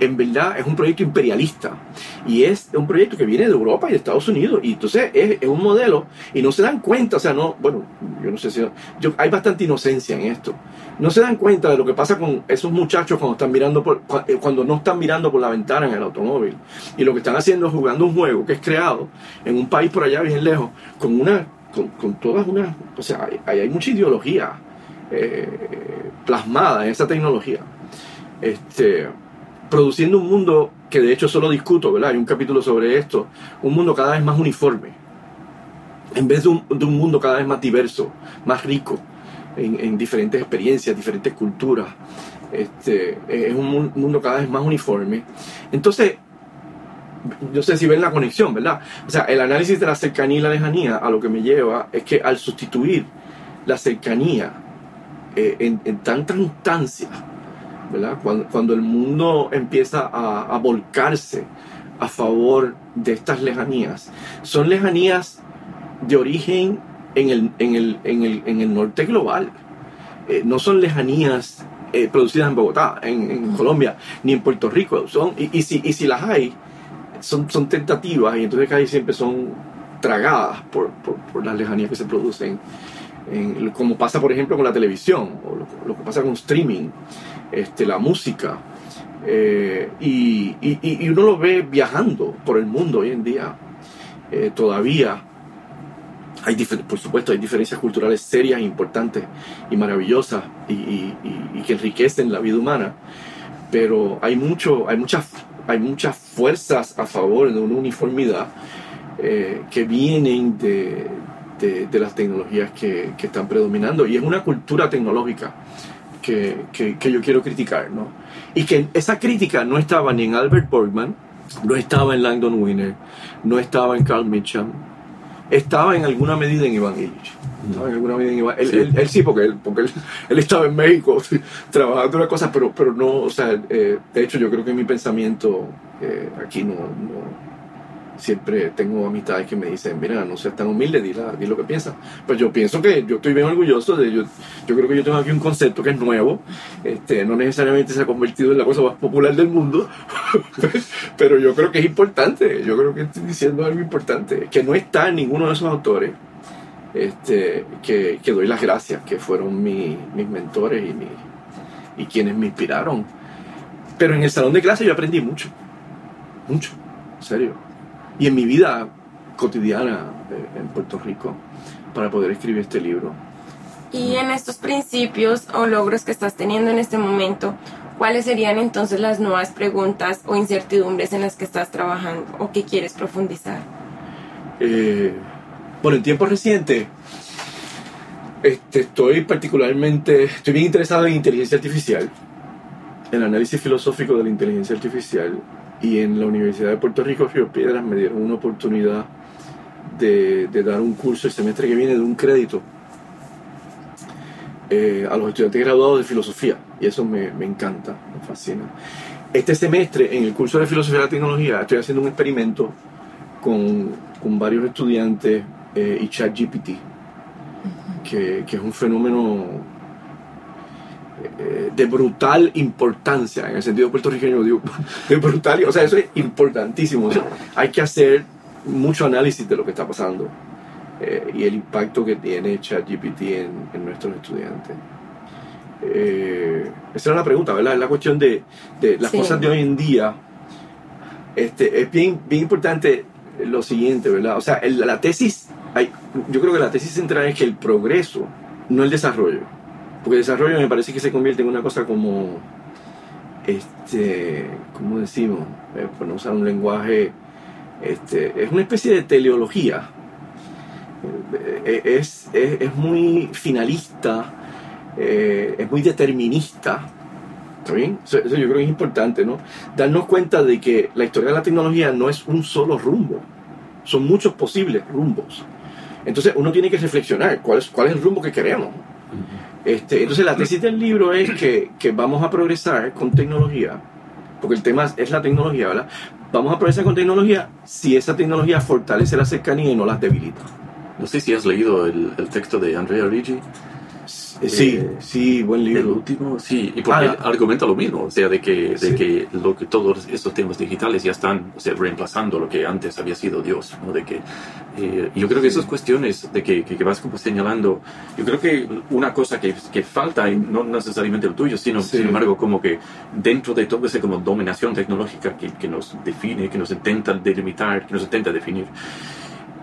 en verdad es un proyecto imperialista. Y es un proyecto que viene de Europa y de Estados Unidos. Y entonces es, un modelo y no se dan cuenta, o sea, no, bueno, yo no sé si, hay bastante inocencia en esto, no se dan cuenta de lo que pasa con esos muchachos cuando están mirando por, eh, cuando no están mirando por la ventana en el automóvil. Y lo que están haciendo es jugando un juego que es creado en un país por allá bien lejos con una, con, todas unas, o sea, hay, hay mucha ideología eh, plasmada en esa tecnología. Este, produciendo un mundo que de hecho solo discuto, ¿verdad? Hay un capítulo sobre esto, un mundo cada vez más uniforme, en vez de un, mundo cada vez más diverso, más rico en, diferentes experiencias, diferentes culturas. Este, es un mundo cada vez más uniforme. Entonces, yo sé si ven la conexión, ¿verdad? O sea, el análisis de la cercanía y la lejanía a lo que me lleva es que al sustituir la cercanía eh, en, en tantas instancias, cuando, el mundo empieza a, volcarse a favor de estas lejanías, son lejanías de origen en el, en el, norte global. Eh, no son lejanías eh, producidas en Bogotá, en, Colombia, ni en Puerto Rico. Son, y, si, y si las hay, son, son tentativas y entonces casi siempre son tragadas por, las lejanías que se producen. Como pasa, por ejemplo, con la televisión o lo, lo que pasa con streaming este, la música. Eh, y, uno lo ve viajando por el mundo hoy en día. Eh, todavía hay, por supuesto, hay diferencias culturales serias, importantes y maravillosas y, que enriquecen la vida humana, pero hay, mucho, hay, muchas, hay muchas fuerzas a favor de una uniformidad eh, que vienen de, de, las tecnologías que, que, están predominando y es una cultura tecnológica que, que, yo quiero criticar, ¿no? Y que esa crítica no estaba ni en Albert Borgman, no estaba en Langdon Winner, no estaba en Carl Mitcham, estaba en alguna medida en Iván Illich. en alguna medida en Iván. Él, sí. Él, sí, porque, él, porque él, estaba en México trabajando una cosa, pero, pero no, o sea, eh, de hecho yo creo que mi pensamiento eh, aquí no, no siempre tengo amistades que me dicen, mira, no seas tan humilde, di, lo que piensas. Pues yo pienso que yo estoy bien orgulloso de yo, yo creo que yo tengo aquí un concepto que es nuevo, este, no necesariamente se ha convertido en la cosa más popular del mundo, pero yo creo que es importante, yo creo que estoy diciendo algo importante, que no está en ninguno de esos autores, este, que, que doy las gracias, que fueron mis mismentores y, mi, y quienes me inspiraron. Pero en el salón de clase yo aprendí mucho, mucho, en serio y en mi vida cotidiana eh, en Puerto Rico para poder escribir este libro. Y en estos principios o logros que estás teniendo en este momento, ¿cuáles serían entonces las nuevas preguntas o incertidumbres en las que estás trabajando o que quieres profundizar? Eh, bueno, en tiempos recientes este, estoy particularmente, estoy bien interesado en inteligencia artificial, en análisis filosófico de la inteligencia artificial y en la Universidad de Puerto Rico, Río Piedras, me dieron una oportunidad de, de dar un curso el semestre que viene de un crédito eh, a los estudiantes graduados de filosofía y eso me, me, encanta, me fascina. Este semestre en el curso de filosofía de la tecnología estoy haciendo un experimento con, con varios estudiantes eh, y ChatGPT, que, que, es un fenómeno de brutal importancia, en el sentido puertorriqueño digo, de brutal, o sea, eso es importantísimo. O sea, hay que hacer mucho análisis de lo que está pasando eh, y el impacto que tiene ChatGPT en, en nuestros estudiantes. Eh, esa era la pregunta, ¿verdad? Es la cuestión de, de las sí. cosas de hoy en día. Este, es bien, bien importante lo siguiente, ¿verdad? O sea, el, la tesis, hay, yo creo que la tesis central es que el progreso, no el desarrollo. Porque desarrollo me parece que se convierte en una cosa como, este, ¿cómo decimos? Eh, por no usar un lenguaje, este, es una especie de teleología. Eh, es, es, es muy finalista, eh, es muy determinista. ¿Está bien? Eso, eso, yo creo que es importante, ¿no? Darnos cuenta de que la historia de la tecnología no es un solo rumbo, son muchos posibles rumbos. Entonces uno tiene que reflexionar cuál es, cuál es el rumbo que queremos. Este, entonces la tesis del libro es que, que vamos a progresar con tecnología, porque el tema es la tecnología, ¿verdad? Vamos a progresar con tecnología si esa tecnología fortalece la cercanía y no las debilita. No sé si has leído el, el texto de Andrea Ricci. Sí, eh, sí, buen libro. El último, sí, y porque ah, argumenta lo mismo, o sea, de que, de sí. que, lo que todos estos temas digitales ya están o sea, reemplazando lo que antes había sido Dios, ¿no? De que, eh, yo creo que esas cuestiones de que, que, que, vas como señalando, yo creo que una cosa que, que falta, y no necesariamente el tuyo, sino, sí. sin embargo, como que dentro de todo esa como dominación tecnológica que, que nos define, que nos intenta delimitar, que nos intenta definir,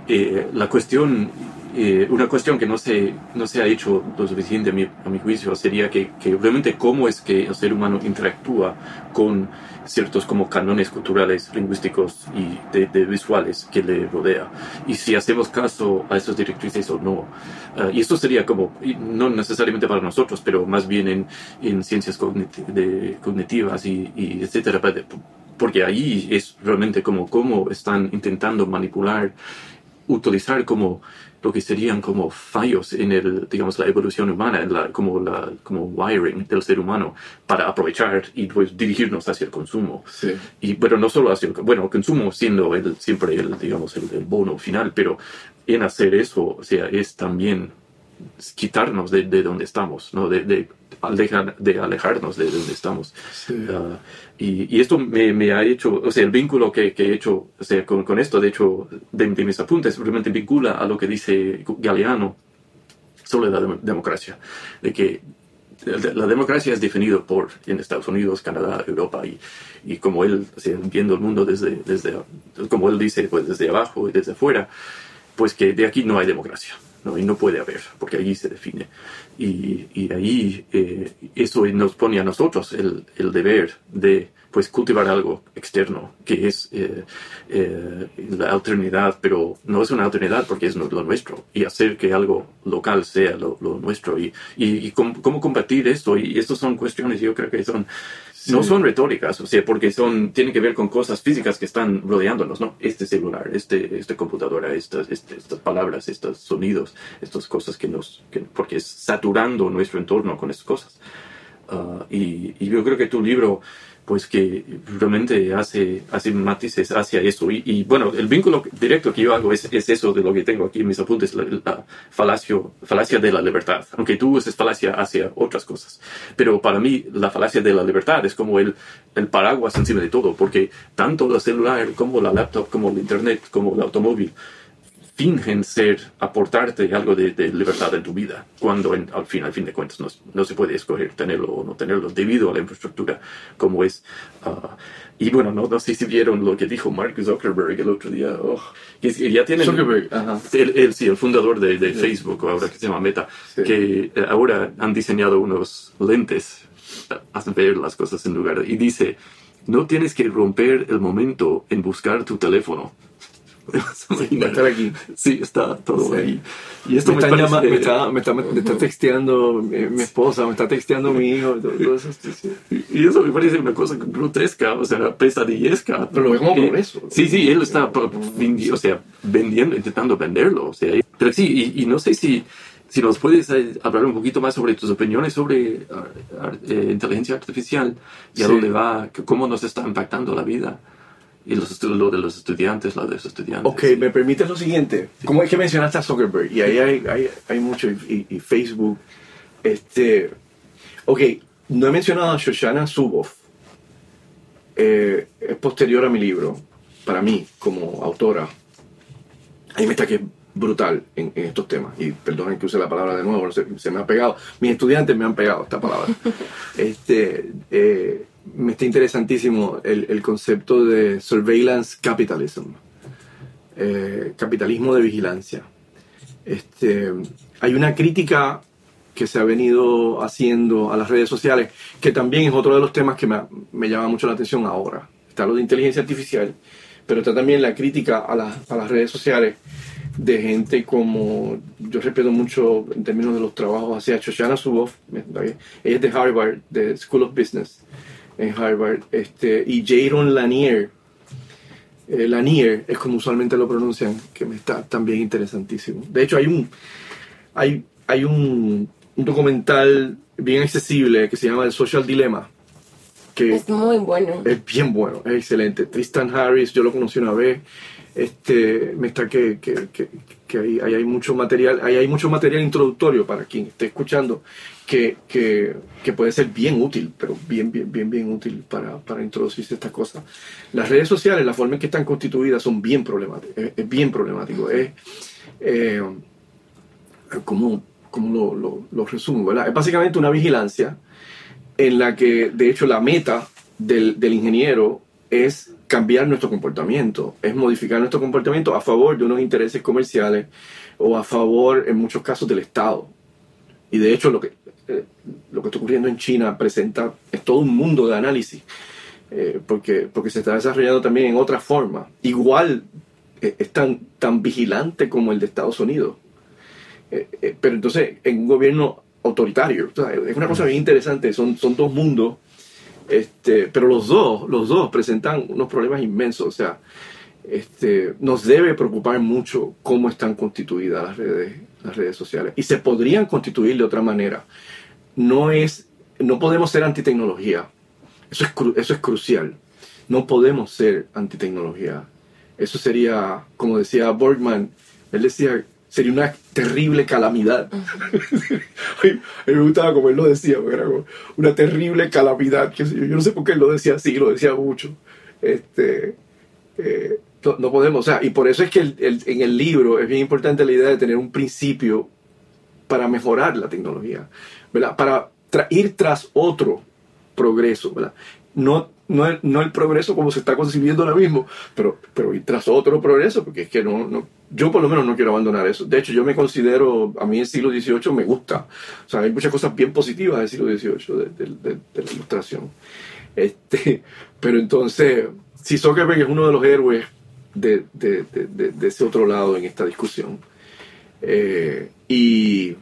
eh, la cuestión eh, una cuestión que no se, no se ha hecho lo suficiente a mi, a mi juicio sería que, que, realmente cómo es que el ser humano interactúa con ciertos como canones culturales, lingüísticos y de, de visuales que le rodea y si hacemos caso a esas directrices o no. Uh, y esto sería como, no necesariamente para nosotros, pero más bien en, en ciencias cognit de, cognitivas y, y etcétera, porque ahí es realmente como cómo están intentando manipular, utilizar como lo que serían como fallos en el, digamos, la evolución humana, en la, como, la, como wiring del ser humano para aprovechar y pues dirigirnos hacia el consumo. Sí. Y, pero no solo hacia el, bueno, el consumo siendo el, siempre el, digamos, el, el bono final, pero en hacer eso, o sea, es también quitarnos de, de donde estamos, ¿no? De, de, de alejarnos de donde estamos. Sí. Uh, y, y, esto me, me, ha hecho, o sea, el vínculo que, que he hecho o sea, con, con, esto, de hecho, de, de, mis apuntes, realmente vincula a lo que dice Galeano sobre la dem democracia, de que la democracia es definida por en Estados Unidos, Canadá, Europa y, y como él, o sea, viendo el mundo desde, desde, como él dice, pues desde abajo y desde afuera, pues que de aquí no hay democracia. ¿No? y no puede haber, porque allí se define. Y, y ahí eh, eso nos pone a nosotros el, el, deber de pues cultivar algo externo, que es eh, eh, la alternidad, pero no es una alternidad porque es lo nuestro, y hacer que algo local sea lo, lo nuestro, y, y, y cómo, cómo combatir esto, y estas son cuestiones, yo creo que son Sí. no son retóricas, o sea, porque son, tienen que ver con cosas físicas que están rodeándonos, ¿no? Este celular, este, esta computadora, estas, este, estas palabras, estos sonidos, estas cosas que nos, que, porque es saturando nuestro entorno con estas cosas. Uh, y, y, yo creo que tu libro, pues que realmente hace, hace matices hacia eso. Y, bueno, el vínculo directo que yo hago es, es, eso de lo que tengo aquí en mis apuntes, la, la falacia de la libertad. Aunque tú uses falacia hacia otras cosas. Pero para mí la falacia de la libertad es como el, el paraguas encima de todo, porque tanto el celular como la laptop, como el internet, como el automóvil, fingen ser, aportarte algo de, de, libertad en tu vida, cuando en, al fin, al fin de cuentas no, no, se puede escoger tenerlo o no tenerlo debido a la infraestructura como es. Uh, y bueno, no, no, sé si vieron lo que dijo Mark Zuckerberg el otro día, oh, que ya tienen... Zuckerberg, ajá. Él, él, sí, el fundador de, de sí. Facebook, ahora que se llama Meta, sí. que ahora han diseñado unos lentes hacen ver las cosas en lugar. Y dice, no tienes que romper el momento en buscar tu teléfono. Sí, va a estar aquí. Sí, está todo Sí. ahí. Y esto Me, me, parece- llama- me está, me, está, me está texteando mi, mi esposa, me está texteando mi hijo. todo- todo eso, sí, sí. Y eso me parece una cosa grotesca, o sea, pesadillesca. Pero lo ve como Eh, progreso. Sí, sí, él está o sea, vendiendo, intentando venderlo. O sea, pero sí, y, y no sé si, si nos puedes eh, hablar un poquito más sobre tus opiniones sobre ar- ar- eh, inteligencia artificial y a Sí. dónde va, cómo nos está impactando la vida. Y los, estu- lo de los estudiantes, lo de los estudiantes. Ok, me permites lo siguiente. ¿Cómo es que mencionaste a Zuckerberg? Y ahí hay, hay, hay mucho, y, y Facebook. Este, ok, no he mencionado a Shoshana Zuboff. Eh, es posterior a mi libro, para mí, como autora. Ahí me está que es brutal en, en estos temas. Y perdonen que use la palabra de nuevo, no sé, se me ha pegado. Mis estudiantes me han pegado esta palabra. este, eh, me está interesantísimo el, el concepto de surveillance capitalism eh, capitalismo de vigilancia. Este, hay una crítica que se ha venido haciendo a las redes sociales, que también es otro de los temas que me, me llama mucho la atención ahora. Está lo de inteligencia artificial, pero está también la crítica a, las- a las redes sociales de gente como, yo respeto mucho en términos de los trabajos hacia Shoshana Zuboff, ella es de Harvard, de School of Business en Harvard, este, y Jaron Lanier, eh, Lanier es como usualmente lo pronuncian, que me está también interesantísimo. De hecho, hay un, hay, hay un, un documental bien accesible que se llama El Social Dilemma, que Es muy bueno. es bien bueno, es excelente. Tristan Harris, yo lo conocí una vez. Este, me está que, que, que, que ahí, ahí hay mucho material, ahí hay mucho material introductorio para quien esté escuchando que, que, que puede ser bien útil, pero bien, bien, bien, bien útil para, para introducirse estas cosas. Las redes sociales, la forma en que están constituidas, son bien problemáticas, es, es bien problemático. Es, eh, ¿cómo, cómo lo, lo, lo resumo? ¿verdad? Es básicamente una vigilancia en la que, de hecho, la meta del, del ingeniero es cambiar nuestro comportamiento, es modificar nuestro comportamiento a favor de unos intereses comerciales o a favor, en muchos casos, del Estado. Y de hecho, lo que, eh, lo que está ocurriendo en China presenta es todo un mundo de análisis, eh, porque, porque se está desarrollando también en otra forma. Igual eh, es tan, tan vigilante como el de Estados Unidos. Eh, eh, pero entonces, en un gobierno autoritario, o sea, es una cosa bien interesante, son, son dos mundos, este, pero los dos, los dos presentan unos problemas inmensos, o sea, este, nos debe preocupar mucho cómo están constituidas las redes, las redes sociales. Y se podrían constituir de otra manera. No, es, no podemos ser antitecnología. Eso es, eso es crucial. No podemos ser antitecnología. Eso sería, como decía Borgman, él decía, sería una terrible calamidad. a mí me gustaba como él lo decía, era una terrible calamidad. Yo, no sé por qué él lo decía así, lo decía mucho. Este, eh, no, podemos, o sea, y por eso es que en el libro es bien importante la idea de tener un principio para mejorar la tecnología. Para ir tras otro progreso, ¿verdad? No, no, el, no el progreso como se está concibiendo ahora mismo, pero, pero tras otro progreso, porque es que no, no, yo por lo menos no quiero abandonar eso. De hecho, yo me considero, a mí el siglo XVIII me gusta, o sea, hay muchas cosas bien positivas del siglo XVIII, de, de- de- de la ilustración. Este, pero entonces, si Zuckerberg es uno de los héroes de ese otro lado en esta discusión. Eh, y,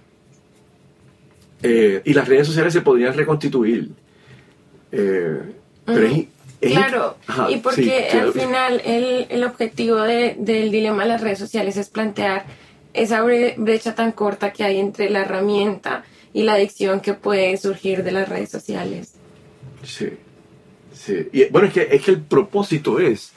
eh, y las redes sociales se podrían reconstituir. Eh, pero es- es- Claro, Ajá, y porque sí, claro. al final el, el objetivo de- del dilema de las redes sociales es plantear esa bre- brecha tan corta que hay entre la herramienta y la adicción que puede surgir de las redes sociales. Sí, sí. Y, bueno, es que, es que el propósito es...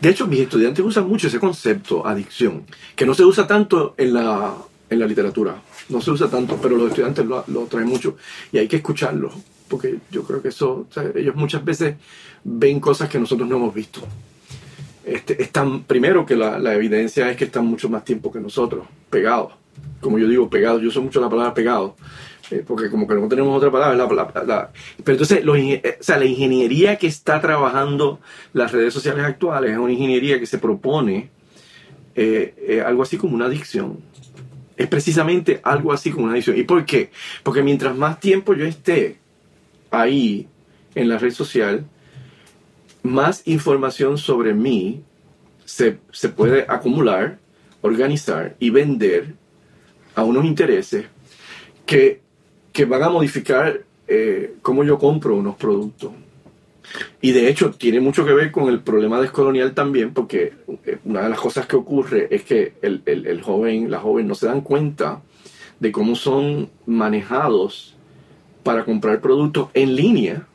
De hecho, mis estudiantes usan mucho ese concepto, adicción, que no se usa tanto en la, en la literatura. No se usa tanto, pero los estudiantes lo, lo traen mucho y hay que escucharlo, porque yo creo que eso, o sea, ellos muchas veces ven cosas que nosotros no hemos visto. Este, están, primero que la, la evidencia es que están mucho más tiempo que nosotros, pegados. Como yo digo, pegados, yo uso mucho la palabra pegado, eh, porque como que no tenemos otra palabra. la- la- la- pero entonces, los eh, o sea, la ingeniería que está trabajando las redes sociales actuales es una ingeniería que se propone eh, eh, algo así como una adicción. Es precisamente algo así como una adicción. ¿Y por qué? Porque mientras más tiempo yo esté ahí en la red social, más información sobre mí se, se puede acumular, organizar y vender a unos intereses que, que van a modificar eh, cómo yo compro unos productos. Y de hecho tiene mucho que ver con el problema descolonial también, porque eh, una de las cosas que ocurre es que el, el, el joven, la joven no se dan cuenta de cómo son manejados para comprar productos en línea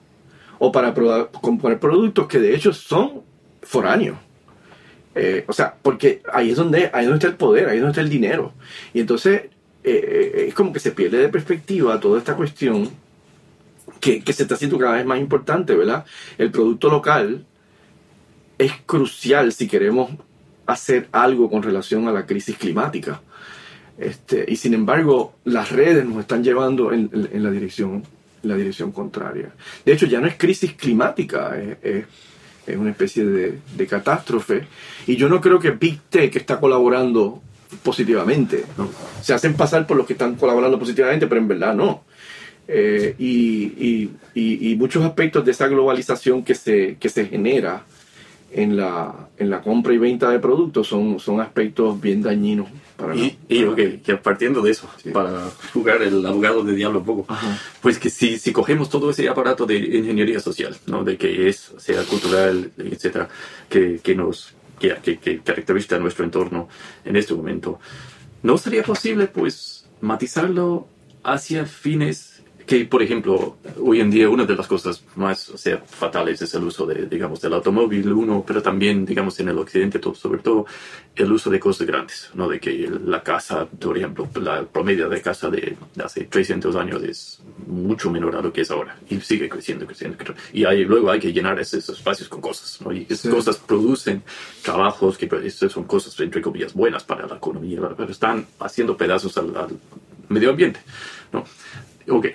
o para comprar productos que de hecho son foráneos. Eh, o sea, porque ahí es donde, ahí donde está el poder, ahí es donde está el dinero. Y entonces eh, es como que se pierde de perspectiva toda esta cuestión que, que, se está haciendo cada vez más importante, ¿verdad? El producto local es crucial si queremos hacer algo con relación a la crisis climática. Este, y sin embargo, las redes nos están llevando en, en, la, dirección, la dirección contraria. De hecho, ya no es crisis climática, es, es, una especie de, de, catástrofe. Y yo no creo que Big Tech está colaborando positivamente. ¿no? Se hacen pasar por los que están colaborando positivamente, pero en verdad no. Eh, y, y, y, muchos aspectos de esa globalización que se, que se genera en la, en la compra y venta de productos son, son aspectos bien dañinos para Y, y okay, que partiendo de eso, sí. para jugar el abogado de diablo un poco, Ajá. pues que si, si cogemos todo ese aparato de ingeniería social, ¿no? de que es, sea cultural, etcétera, que, que nos que, que, que caracteriza nuestro entorno en este momento, ¿no sería posible pues matizarlo hacia fines que, por ejemplo, hoy en día una de las cosas más o sea, fatales es el uso de, digamos, del automóvil, uno, pero también, digamos, en el occidente, todo, sobre todo, el uso de cosas grandes, ¿no? De que la casa, por ejemplo, la promedio de casa de, hace 300 años es mucho menor a lo que es ahora y sigue creciendo, creciendo. Y hay, luego hay que llenar esos espacios con cosas, ¿no? Y esas sí. cosas producen trabajos que pues, son cosas, entre comillas, buenas para la economía, pero están haciendo pedazos al, al medio ambiente, ¿no? Ok.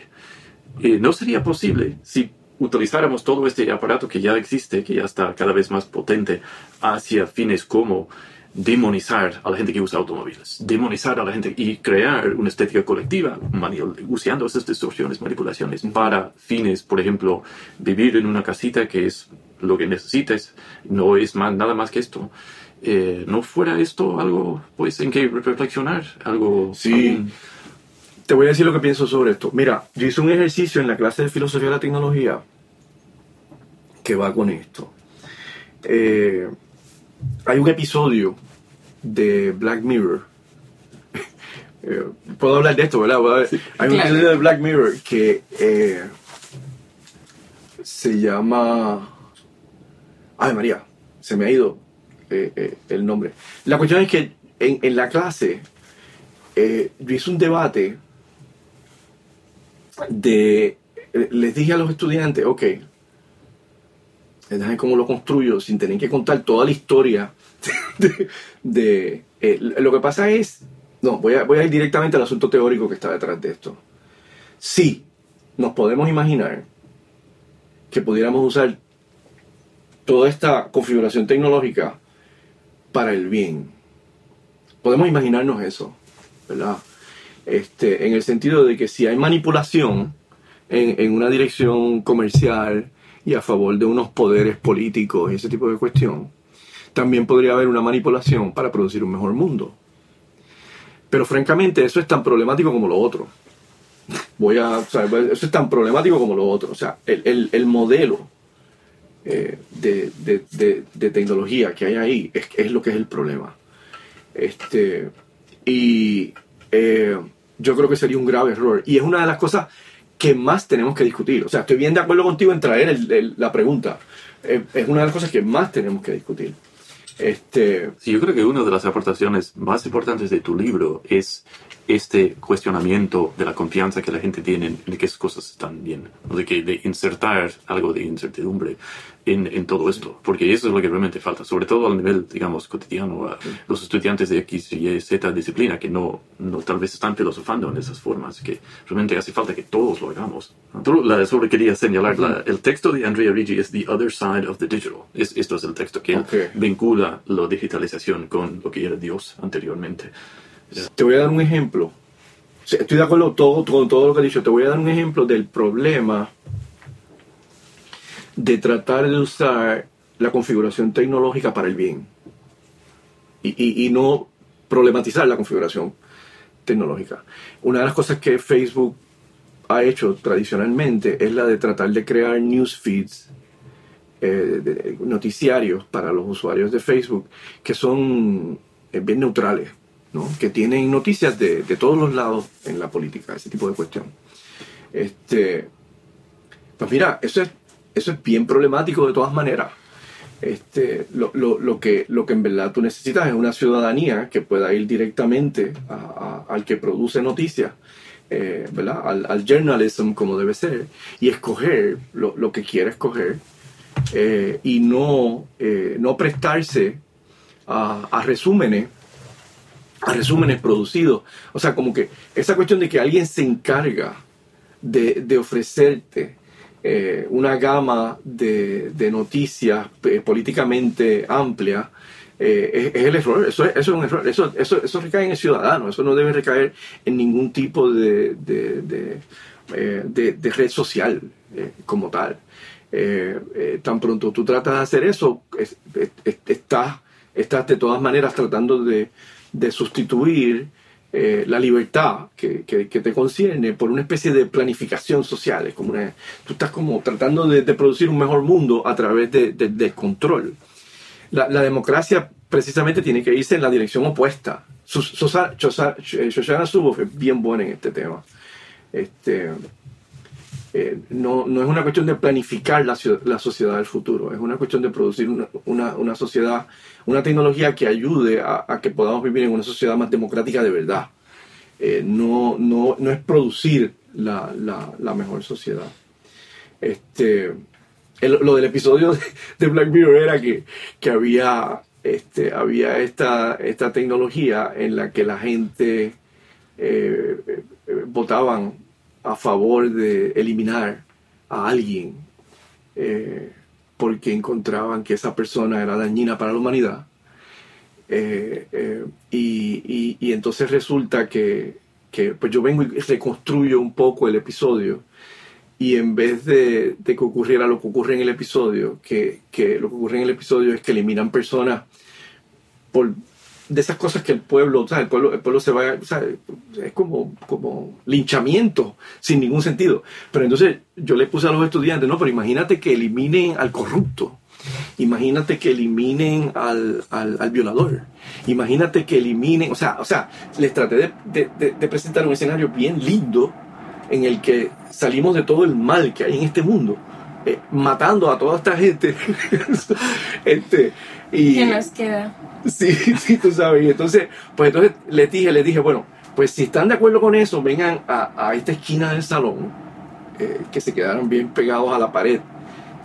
Eh, no sería posible si utilizáramos todo este aparato que ya existe, que ya está cada vez más potente, hacia fines como demonizar a la gente que usa automóviles, demonizar a la gente y crear una estética colectiva usando esas distorsiones, manipulaciones para fines, por ejemplo, vivir en una casita que es lo que necesites, no es más, nada más que esto. Eh, ¿No fuera esto algo pues en que reflexionar? Algo... Sí. Algún, te voy a decir lo que pienso sobre esto. Mira, yo hice un ejercicio en la clase de filosofía de la tecnología que va con esto. Eh, hay un episodio de Black Mirror. eh, Puedo hablar de esto, ¿verdad? Sí, hay un episodio de Black Mirror que eh, se llama... Ay, María, se me ha ido el nombre. La cuestión es que en, en la clase yo hice un debate de, les dije a los estudiantes, ok, déjenme cómo lo construyo sin tener que contar toda la historia de, de eh, lo que pasa es, no, voy a, voy a ir directamente al asunto teórico que está detrás de esto. Sí, nos podemos imaginar que pudiéramos usar toda esta configuración tecnológica para el bien. Podemos imaginarnos eso, ¿verdad? Este, en el sentido de que si hay manipulación en, una dirección comercial y a favor de unos poderes políticos y ese tipo de cuestión, también podría haber una manipulación para producir un mejor mundo. Pero francamente eso es tan problemático como lo otro. Voy a, eso es tan problemático como lo otro. O sea, el, el, el modelo eh, de, de, tecnología que hay ahí es, es, lo que es el problema. Este, y eh, yo creo que sería un grave error. Y es una de las cosas que más tenemos que discutir. O sea, estoy bien de acuerdo contigo en traer el, el, la pregunta. Eh, es una de las cosas que más tenemos que discutir. Este... Sí, yo creo que una de las aportaciones más importantes de tu libro es este cuestionamiento de la confianza que la gente tiene en que esas cosas están bien, de que de insertar algo de incertidumbre en, en, todo esto, porque eso es lo que realmente falta, sobre todo al nivel, digamos, cotidiano, a los estudiantes de X, Y, Z disciplina que no, no tal vez están filosofando en esas formas, que realmente hace falta que todos lo hagamos. La, solo quería señalar, la, el texto de Andrea Ricci es The Other Side of the Digital. Es, esto es el texto que okay. vincula la digitalización con lo que era Dios anteriormente. Te voy a dar un ejemplo. Estoy de acuerdo con todo, todo, todo lo que he dicho. Te voy a dar un ejemplo del problema de tratar de usar la configuración tecnológica para el bien y, y no problematizar la configuración tecnológica. Una de las cosas que Facebook ha hecho tradicionalmente es la de tratar de crear news feeds, eh, noticiarios para los usuarios de Facebook, que son eh, bien neutrales, ¿no? que tienen noticias de, de, todos los lados en la política, ese tipo de cuestión. Este, pues mira, eso es, eso es bien problemático de todas maneras. Este, lo, lo, lo, que, lo que en verdad tú necesitas es una ciudadanía que pueda ir directamente al que produce noticias eh, ¿verdad? Al, al, journalism como debe ser y escoger lo, lo que quiera escoger eh, y no, eh, no prestarse a, a, resúmenes a resúmenes producidos o sea como que esa cuestión de que alguien se encarga de, de ofrecerte eh, una gama de, noticias eh, políticamente amplia eh, es, el error, eso es, un error, eso, eso, recae en el ciudadano, eso no debe recaer en ningún tipo de, de, de, red social como tal. Tan pronto tú tratas de hacer eso, estás, estás de todas maneras tratando de, sustituir la libertad que, que, te concierne por una especie de planificación social. Es como una, tú estás como tratando de, producir un mejor mundo a través del control la, la, democracia precisamente tiene que irse en la dirección opuesta. Shoshana Zuboff es bien buena en este tema. Este, eh, no, no, es una cuestión de planificar la, la, sociedad del futuro, es una cuestión de producir una, una, una sociedad, una tecnología que ayude a, que podamos vivir en una sociedad más democrática de verdad. Eh, no, no, no, es producir la, la, mejor sociedad. Este, lo del episodio de, Black Mirror era que, que había, este, había esta, esta tecnología en la que la gente eh, eh, votaban a favor de eliminar a alguien eh, porque encontraban que esa persona era dañina para la humanidad. Eh, eh, y, y, entonces resulta que, que, pues yo vengo y reconstruyo un poco el episodio y en vez de, de, que ocurriera lo que ocurre en el episodio, que, que, lo que ocurre en el episodio es que eliminan personas por de esas cosas que el pueblo, o sea, el pueblo, el pueblo se va, o sea, es como, como linchamiento, sin ningún sentido. Pero entonces yo le puse a los estudiantes, no, pero imagínate que eliminen al corrupto, imagínate que eliminen al, al, al violador, imagínate que eliminen, o sea, o sea les traté de, presentar un escenario bien lindo en el que salimos de todo el mal que hay en este mundo, eh, matando a toda esta gente. este, y, ¿Qué nos queda? Sí, sí, tú sabes. Y entonces, pues entonces les dije, les dije, bueno, pues si están de acuerdo con eso, vengan a, a esta esquina del salón, eh, que se quedaron bien pegados a la pared.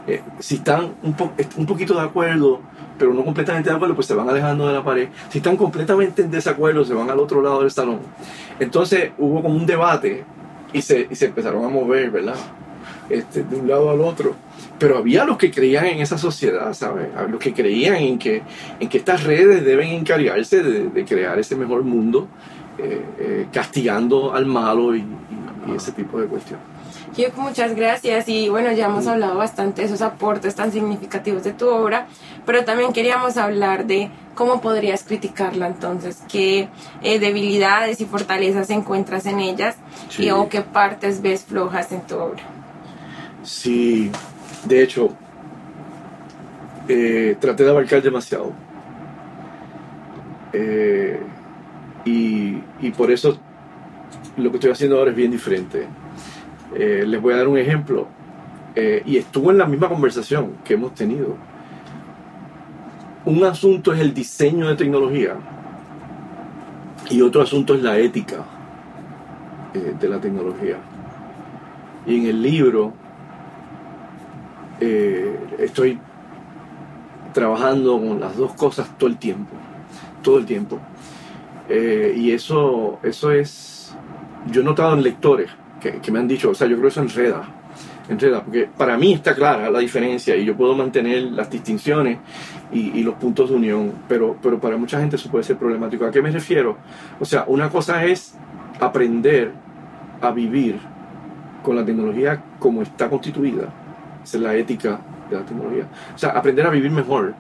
Eh, si están un, po un poquito de acuerdo, pero no completamente de acuerdo, pues se van alejando de la pared. Si están completamente en desacuerdo, se van al otro lado del salón. Entonces hubo como un debate y se, y se empezaron a mover, ¿verdad? Este, de un lado al otro. Pero había los que creían en esa sociedad, ¿sabes? Los que creían en que, en que estas redes deben encargarse de, de crear ese mejor mundo, eh, eh, castigando al malo y, y, y, ese tipo de cuestiones. Hugh, muchas gracias y bueno, ya hemos hablado bastante de esos aportes tan significativos de tu obra, pero también queríamos hablar de cómo podrías criticarla entonces, qué eh, debilidades y fortalezas encuentras en ellas sí. y, o qué partes ves flojas en tu obra. Sí, de hecho, eh, traté de abarcar demasiado. Eh, y, por eso lo que estoy haciendo ahora es bien diferente. Eh, les voy a dar un ejemplo. Y estuvo en la misma conversación que hemos tenido. Un asunto es el diseño de tecnología y otro asunto es la ética de la tecnología. Y en el libro eh, estoy trabajando con las dos cosas todo el tiempo, todo el tiempo. Eh, y eso, eso es, yo he notado en lectores que, que, me han dicho, o sea, yo creo que eso enreda, enreda, porque para mí está clara la diferencia y yo puedo mantener las distinciones y, y los puntos de unión, pero, pero para mucha gente eso puede ser problemático. ¿A qué me refiero? O sea, una cosa es aprender a vivir con la tecnología como está constituida esa es la ética de la tecnología. O sea, aprender a vivir mejor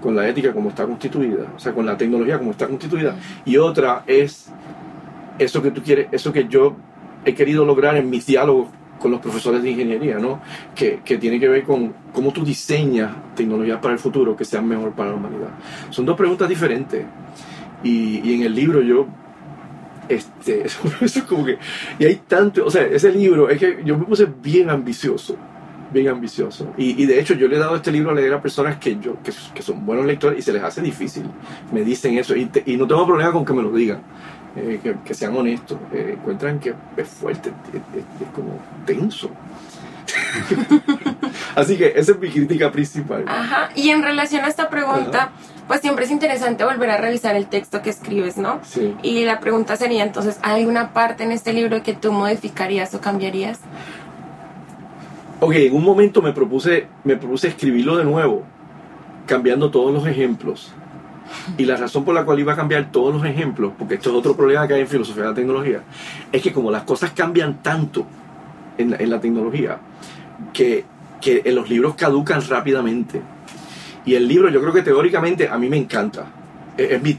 con la ética como está constituida, o sea, con la tecnología como está constituida. Y otra es eso que tú quieres, eso que yo he querido lograr en mis diálogos con los profesores de ingeniería, ¿no? Que, que tiene que ver con cómo tú diseñas tecnologías para el futuro que sean mejor para la humanidad. Son dos preguntas diferentes. Y, y en el libro yo este, eso, es como que, y hay tanto, o sea, ese libro, es que yo me puse bien ambicioso, bien ambicioso. Y, y de hecho yo le he dado este libro a leer a personas que, yo, que, que son buenos lectores y se les hace difícil. Me dicen eso y, te- y no tengo problema con que me lo digan. eh, que, que sean honestos, eh, encuentran que es fuerte, es, es- es como tenso. Así que esa es mi crítica principal. Ajá, y en relación a esta pregunta, pues siempre es interesante volver a revisar el texto que escribes, ¿no? Sí. Y la pregunta sería entonces, ¿hay alguna parte en este libro que tú modificarías o cambiarías? Ok, en un momento me propuse, me propuse escribirlo de nuevo, cambiando todos los ejemplos. Y la razón por la cual iba a cambiar todos los ejemplos, porque esto es otro problema que hay en filosofía de la tecnología, es que como las cosas cambian tanto en la, en la tecnología, que, que en los libros caducan rápidamente. Y el libro yo creo que teóricamente a mí me encanta. Es, es mi,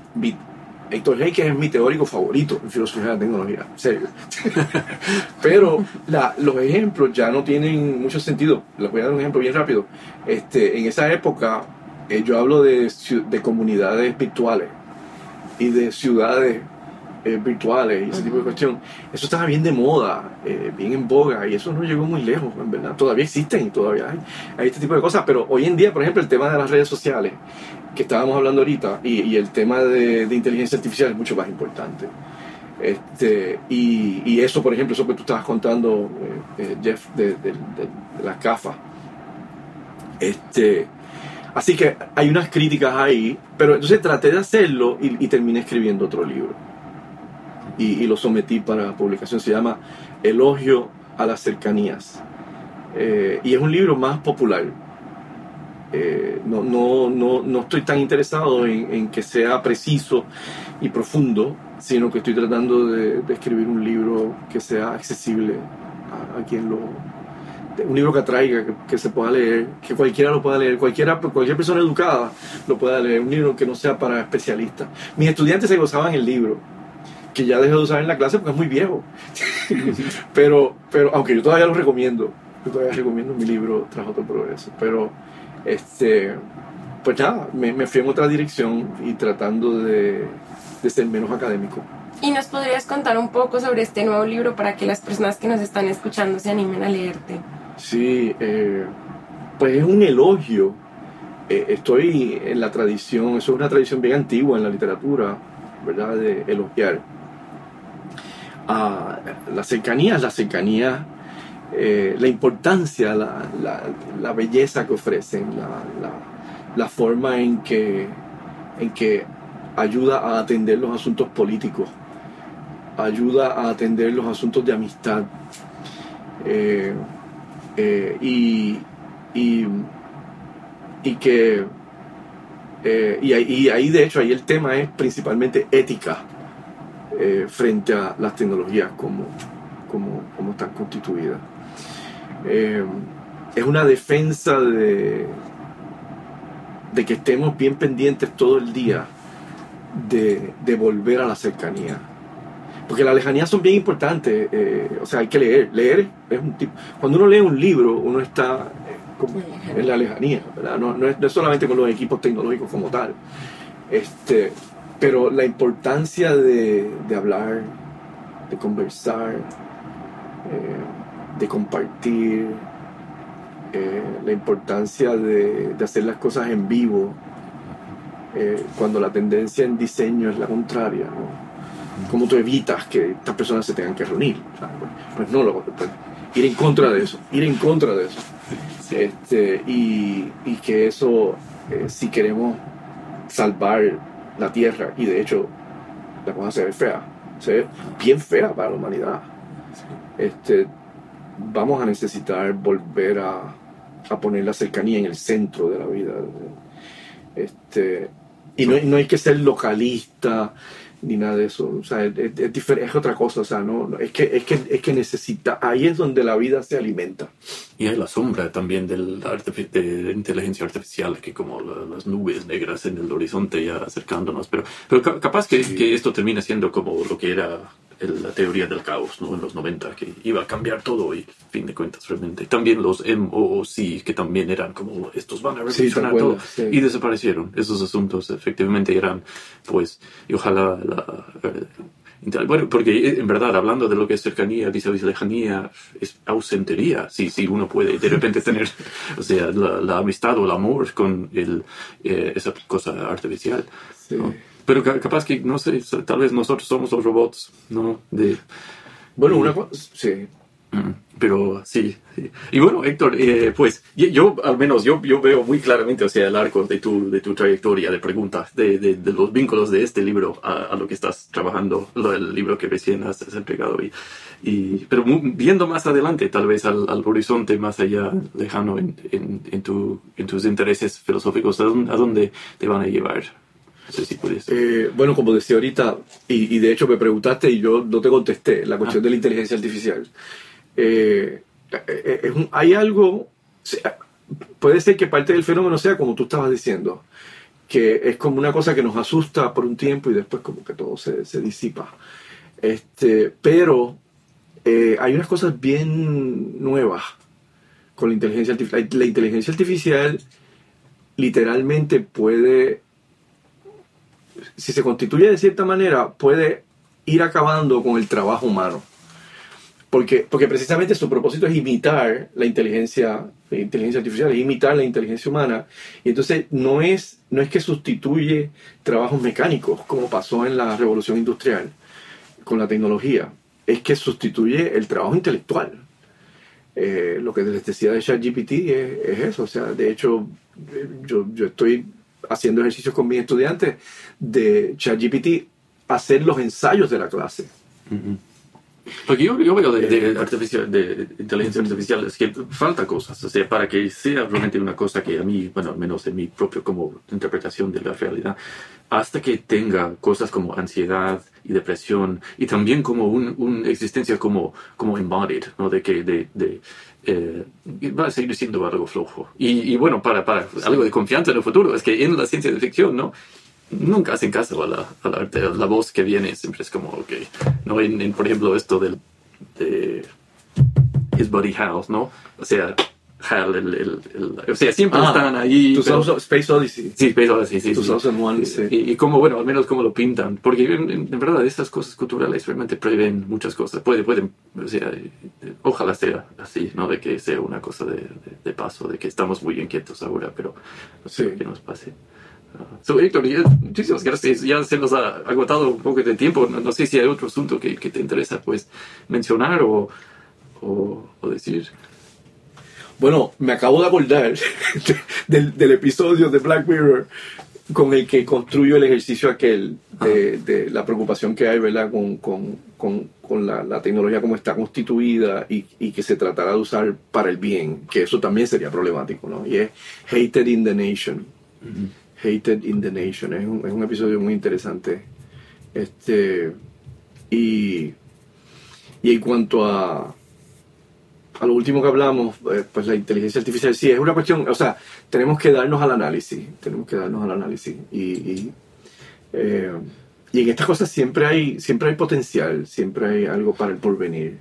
Héctor Henke es mi teórico favorito en filosofía de la tecnología, en serio. Pero la- los ejemplos ya no tienen mucho sentido. Les voy a dar un ejemplo bien rápido. Este, en esa época eh, yo hablo de, de comunidades virtuales y de ciudades eh, virtuales y ese tipo de cuestión. Eso estaba bien de moda, eh, bien en boga y eso no llegó muy lejos, en verdad. Todavía existen y todavía hay, hay este tipo de cosas, pero hoy en día, por ejemplo, el tema de las redes sociales que estábamos hablando ahorita y, el tema de, inteligencia artificial es mucho más importante. Este, y, y eso, por ejemplo, eso que tú estabas contando, eh, eh, Jeff, de, de- de-. Este, así que hay unas críticas ahí, pero entonces traté de hacerlo y, terminé escribiendo otro libro. Y, y lo sometí para publicación. Se llama Elogio a las cercanías. Eh, y es un libro más popular. Eh, no, no, no, no estoy tan interesado en, en que sea preciso y profundo, sino que estoy tratando de, de escribir un libro que sea accesible a, a quien lo... Un libro que atraiga, que, que se pueda leer, que cualquiera lo pueda leer, cualquiera, cualquier persona educada lo pueda leer, un libro que no sea para especialistas. Mis estudiantes se gozaban el libro, que ya dejé de usar en la clase porque es muy viejo. pero, pero, aunque yo todavía lo recomiendo, yo todavía recomiendo mi libro Tras otro progreso. Pero, este, pues nada, me, me fui en otra dirección y tratando de, de ser menos académico. ¿Y nos podrías contar un poco sobre este nuevo libro para que las personas que nos están escuchando se animen a leerte? Sí, eh, pues es un elogio. Eh, estoy en la tradición, eso es una tradición bien antigua en la literatura, ¿verdad? De elogiar. a las cercanías, la cercanía, eh, la importancia, la, belleza que ofrecen, la, forma en que, ayuda a atender los asuntos políticos, ayuda a atender los asuntos de amistad. eh, eh, y, que y, ahí, de hecho ahí el tema es principalmente ética frente a las tecnologías como, como, como están constituidas. Eh, es una defensa de, de que estemos bien pendientes todo el día de, de volver a la cercanía. Porque las lejanías son bien importantes, eh, o sea, hay que leer. Leer es un tipo. Cuando uno lee un libro, uno está eh, en la lejanía, ¿verdad? No, no es, no es solamente con los equipos tecnológicos como tal. Este, pero la importancia de, de hablar, de conversar, eh, de compartir, eh, la importancia de, de hacer las cosas en vivo, eh, cuando la tendencia en diseño es la contraria, ¿no? ¿Cómo tú evitas que estas personas se tengan que reunir? ¿sabes? Pues, pues no, lo, pues, ir en contra de eso, ir en contra de eso. Este, y, y que eso, eh, si queremos salvar la Tierra, y de hecho la cosa se ve fea, se ve bien fea para la humanidad, este, vamos a necesitar volver a, a poner la cercanía en el centro de la vida. Este, y no, no hay que ser localista, ni nada de eso. O sea, es, es, es es otra cosa. O sea, no, no, es, que, es, que, es que necesita, ahí es donde la vida se alimenta. Y hay la sombra también del de la inteligencia artificial, que como la- las nubes negras en el horizonte ya acercándonos. Pero, pero ca- capaz que, que esto termina siendo como lo que era el- la teoría del caos ¿no? en los 90, que iba a cambiar todo y, fin de cuentas, realmente. También los MOOC, que también eran como estos van a Sí, revolucionar ¿te todo. Sí. Y desaparecieron. Esos asuntos efectivamente eran, pues, y ojalá la... eh, bueno, porque eh, en verdad, hablando de lo que es cercanía, vis a vis lejanía, es ausentería. Si, si uno puede de repente tener, o sea, la, la amistad o el amor con el, eh, esa cosa artificial. Sí. ¿no? Pero ca- capaz que, no sé, tal vez nosotros somos los robots, ¿no? De, Bueno, una cosa, sí. Mm, Pero sí, sí. Y bueno, Héctor, eh, pues yo al menos yo, yo veo muy claramente, o sea, el arco de tu, de tu trayectoria de preguntas, de, de, de los vínculos de este libro a, a lo que estás trabajando, lo del libro que recién has, entregado. Y, y, pero mu- viendo más adelante, tal vez al, al horizonte más allá, lejano en, en, en, tu, en tus intereses filosóficos, ¿a dónde, a dónde te van a llevar? No sé si puedes. Eh, bueno, como decía ahorita, y, y de hecho me preguntaste y yo no te contesté, la cuestión Ah. de la inteligencia artificial. Eh, eh, es un- hay algo, se- puede ser que parte del fenómeno sea como tú estabas diciendo, que es como una cosa que nos asusta por un tiempo y después como que todo se, se disipa. Este, pero eh, hay unas cosas bien nuevas con la inteligencia artificial. La inteligencia artificial literalmente puede si se constituye de cierta manera, puede ir acabando con el trabajo humano. Porque, porque precisamente su propósito es imitar la inteligencia, inteligencia artificial, es imitar la inteligencia humana. Y entonces no es, no es que sustituye trabajos mecánicos, como pasó en la revolución industrial con la tecnología, es que sustituye el trabajo intelectual. Eh, lo que les decía de ChatGPT es, es eso. O sea, de hecho, eh, yo, yo estoy haciendo ejercicios con mis estudiantes de ChatGPT hacer los ensayos de la clase. Ujú. Porque yo, yo veo de, de artificial, de inteligencia artificial es que falta cosas, o sea, para que sea realmente una cosa que a mí, bueno, al menos en mi propio como interpretación de la realidad, hasta que tenga cosas como ansiedad y depresión y también como un- una existencia como, como embodied, ¿no? De que, de, de, eh, va a seguir siendo algo flojo. Y, y bueno, para, para algo de confianza en el futuro, es que en la ciencia de ficción, ¿no? nunca hacen caso a la, a la, a la voz que viene, siempre es como, ok, ¿no? En, en, por ejemplo, esto del, de His Buddy Hal, ¿no? O sea, Hal, el, el, el- o sea, siempre Ah, están ahí. pero- 2000 Space Odyssey. Sí, pero sí, sí. sí. 2001, sí. Y, y como, bueno, al menos como lo pintan. Porque en, en- verdad esas cosas culturales realmente prevén muchas cosas. Puede, pueden, o sea, eh, ojalá sea así, ¿no? De que sea una cosa de, de, de paso, de que estamos muy inquietos ahora, pero no sé qué nos pase. Ah, so, Héctor, ya- muchísimas gracias. Ya se nos ha agotado un poco de tiempo. No, no sé si hay otro asunto que, que te interesa, pues, mencionar o, o, o decir. Bueno, me acabo de acordar del, del episodio de Black Mirror con el que construyo el ejercicio aquel de, de la preocupación que hay, ¿verdad? Con, con, con, con la, la tecnología como está constituida y, y que se tratará de usar para el bien, que eso también sería problemático, ¿no? Y es Hated in the Nation. Hated in the Nation. Es un, es un episodio muy interesante. Este, y, y en cuanto a, a lo último que hablamos, eh, pues la inteligencia artificial sí es una cuestión, o sea, tenemos que darnos al análisis, tenemos que darnos al análisis y, y, eh, y en estas cosas siempre hay, siempre hay potencial, siempre hay algo para el porvenir.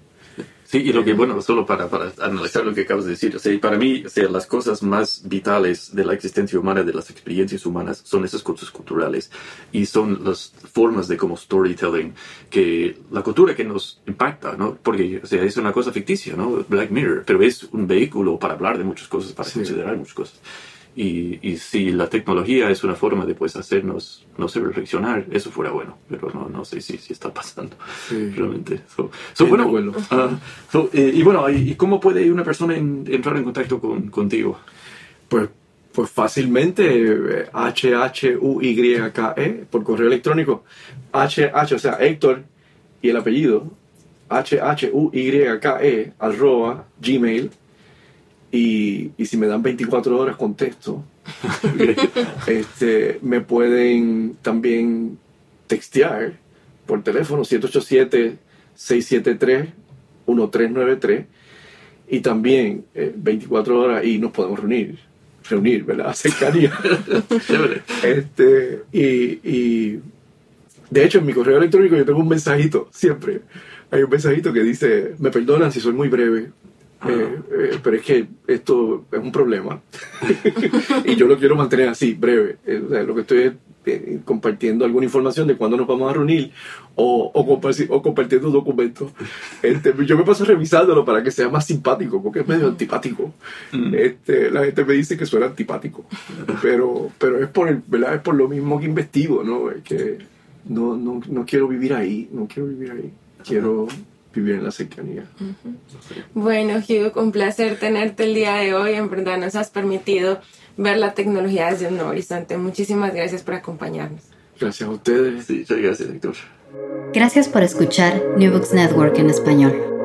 Sí, y lo que, bueno, solo para, para analizar lo que acabas de decir, o sea, para mí, o sea, las cosas más vitales de la existencia humana, de las experiencias humanas, son esas cosas culturales y son las formas de como storytelling, que la cultura que nos impacta, ¿no? Porque, o sea, es una cosa ficticia, ¿no? Black Mirror, pero es un vehículo para hablar de muchas cosas, para Sí. considerar muchas cosas. Y, y si la tecnología es una forma de pues hacernos, no sé, reflexionar, eso fuera bueno, pero no, no sé si, si está pasando Sí. realmente. So, so, bueno, ah, so, eh, y bueno, ¿y cómo puede una persona en- entrar en contacto con, contigo? Pues, pues fácilmente, eh, H-H-U-Y-K-E, E, por correo electrónico, H-H, o sea, Héctor y el apellido, H-H-U-Y-K-E, arroba, gmail, y, y si me dan 24 horas contesto. este, me pueden también textear por teléfono 787-673-1393 y también 24 horas y nos podemos reunir reunir, ¿verdad? Cercanía. este, y, y, de hecho, en mi correo electrónico yo tengo un mensajito, siempre. Hay un mensajito que dice, me perdonan si soy muy breve, eh, eh, pero es que esto es un problema. y yo lo quiero mantener así, breve. Eh, lo que estoy es compartiendo alguna información de cuándo nos vamos a reunir o, o, o compartiendo documentos. Este, yo me paso revisándolo para que sea más simpático, porque es medio antipático. Mm. Este, la gente me dice que suena antipático, pero, pero es, por el, ¿verdad? es por lo mismo que investigo, ¿no? Es que no, no, no quiero vivir ahí, no quiero vivir ahí. Quiero vivir en la cercanía. Bueno, Hugh, un placer tenerte el día de hoy. En verdad nos has permitido ver la tecnología desde un nuevo horizonte. Muchísimas gracias por acompañarnos. Gracias a ustedes. Sí, muchas gracias, Héctor. Gracias por escuchar New Books Network en español.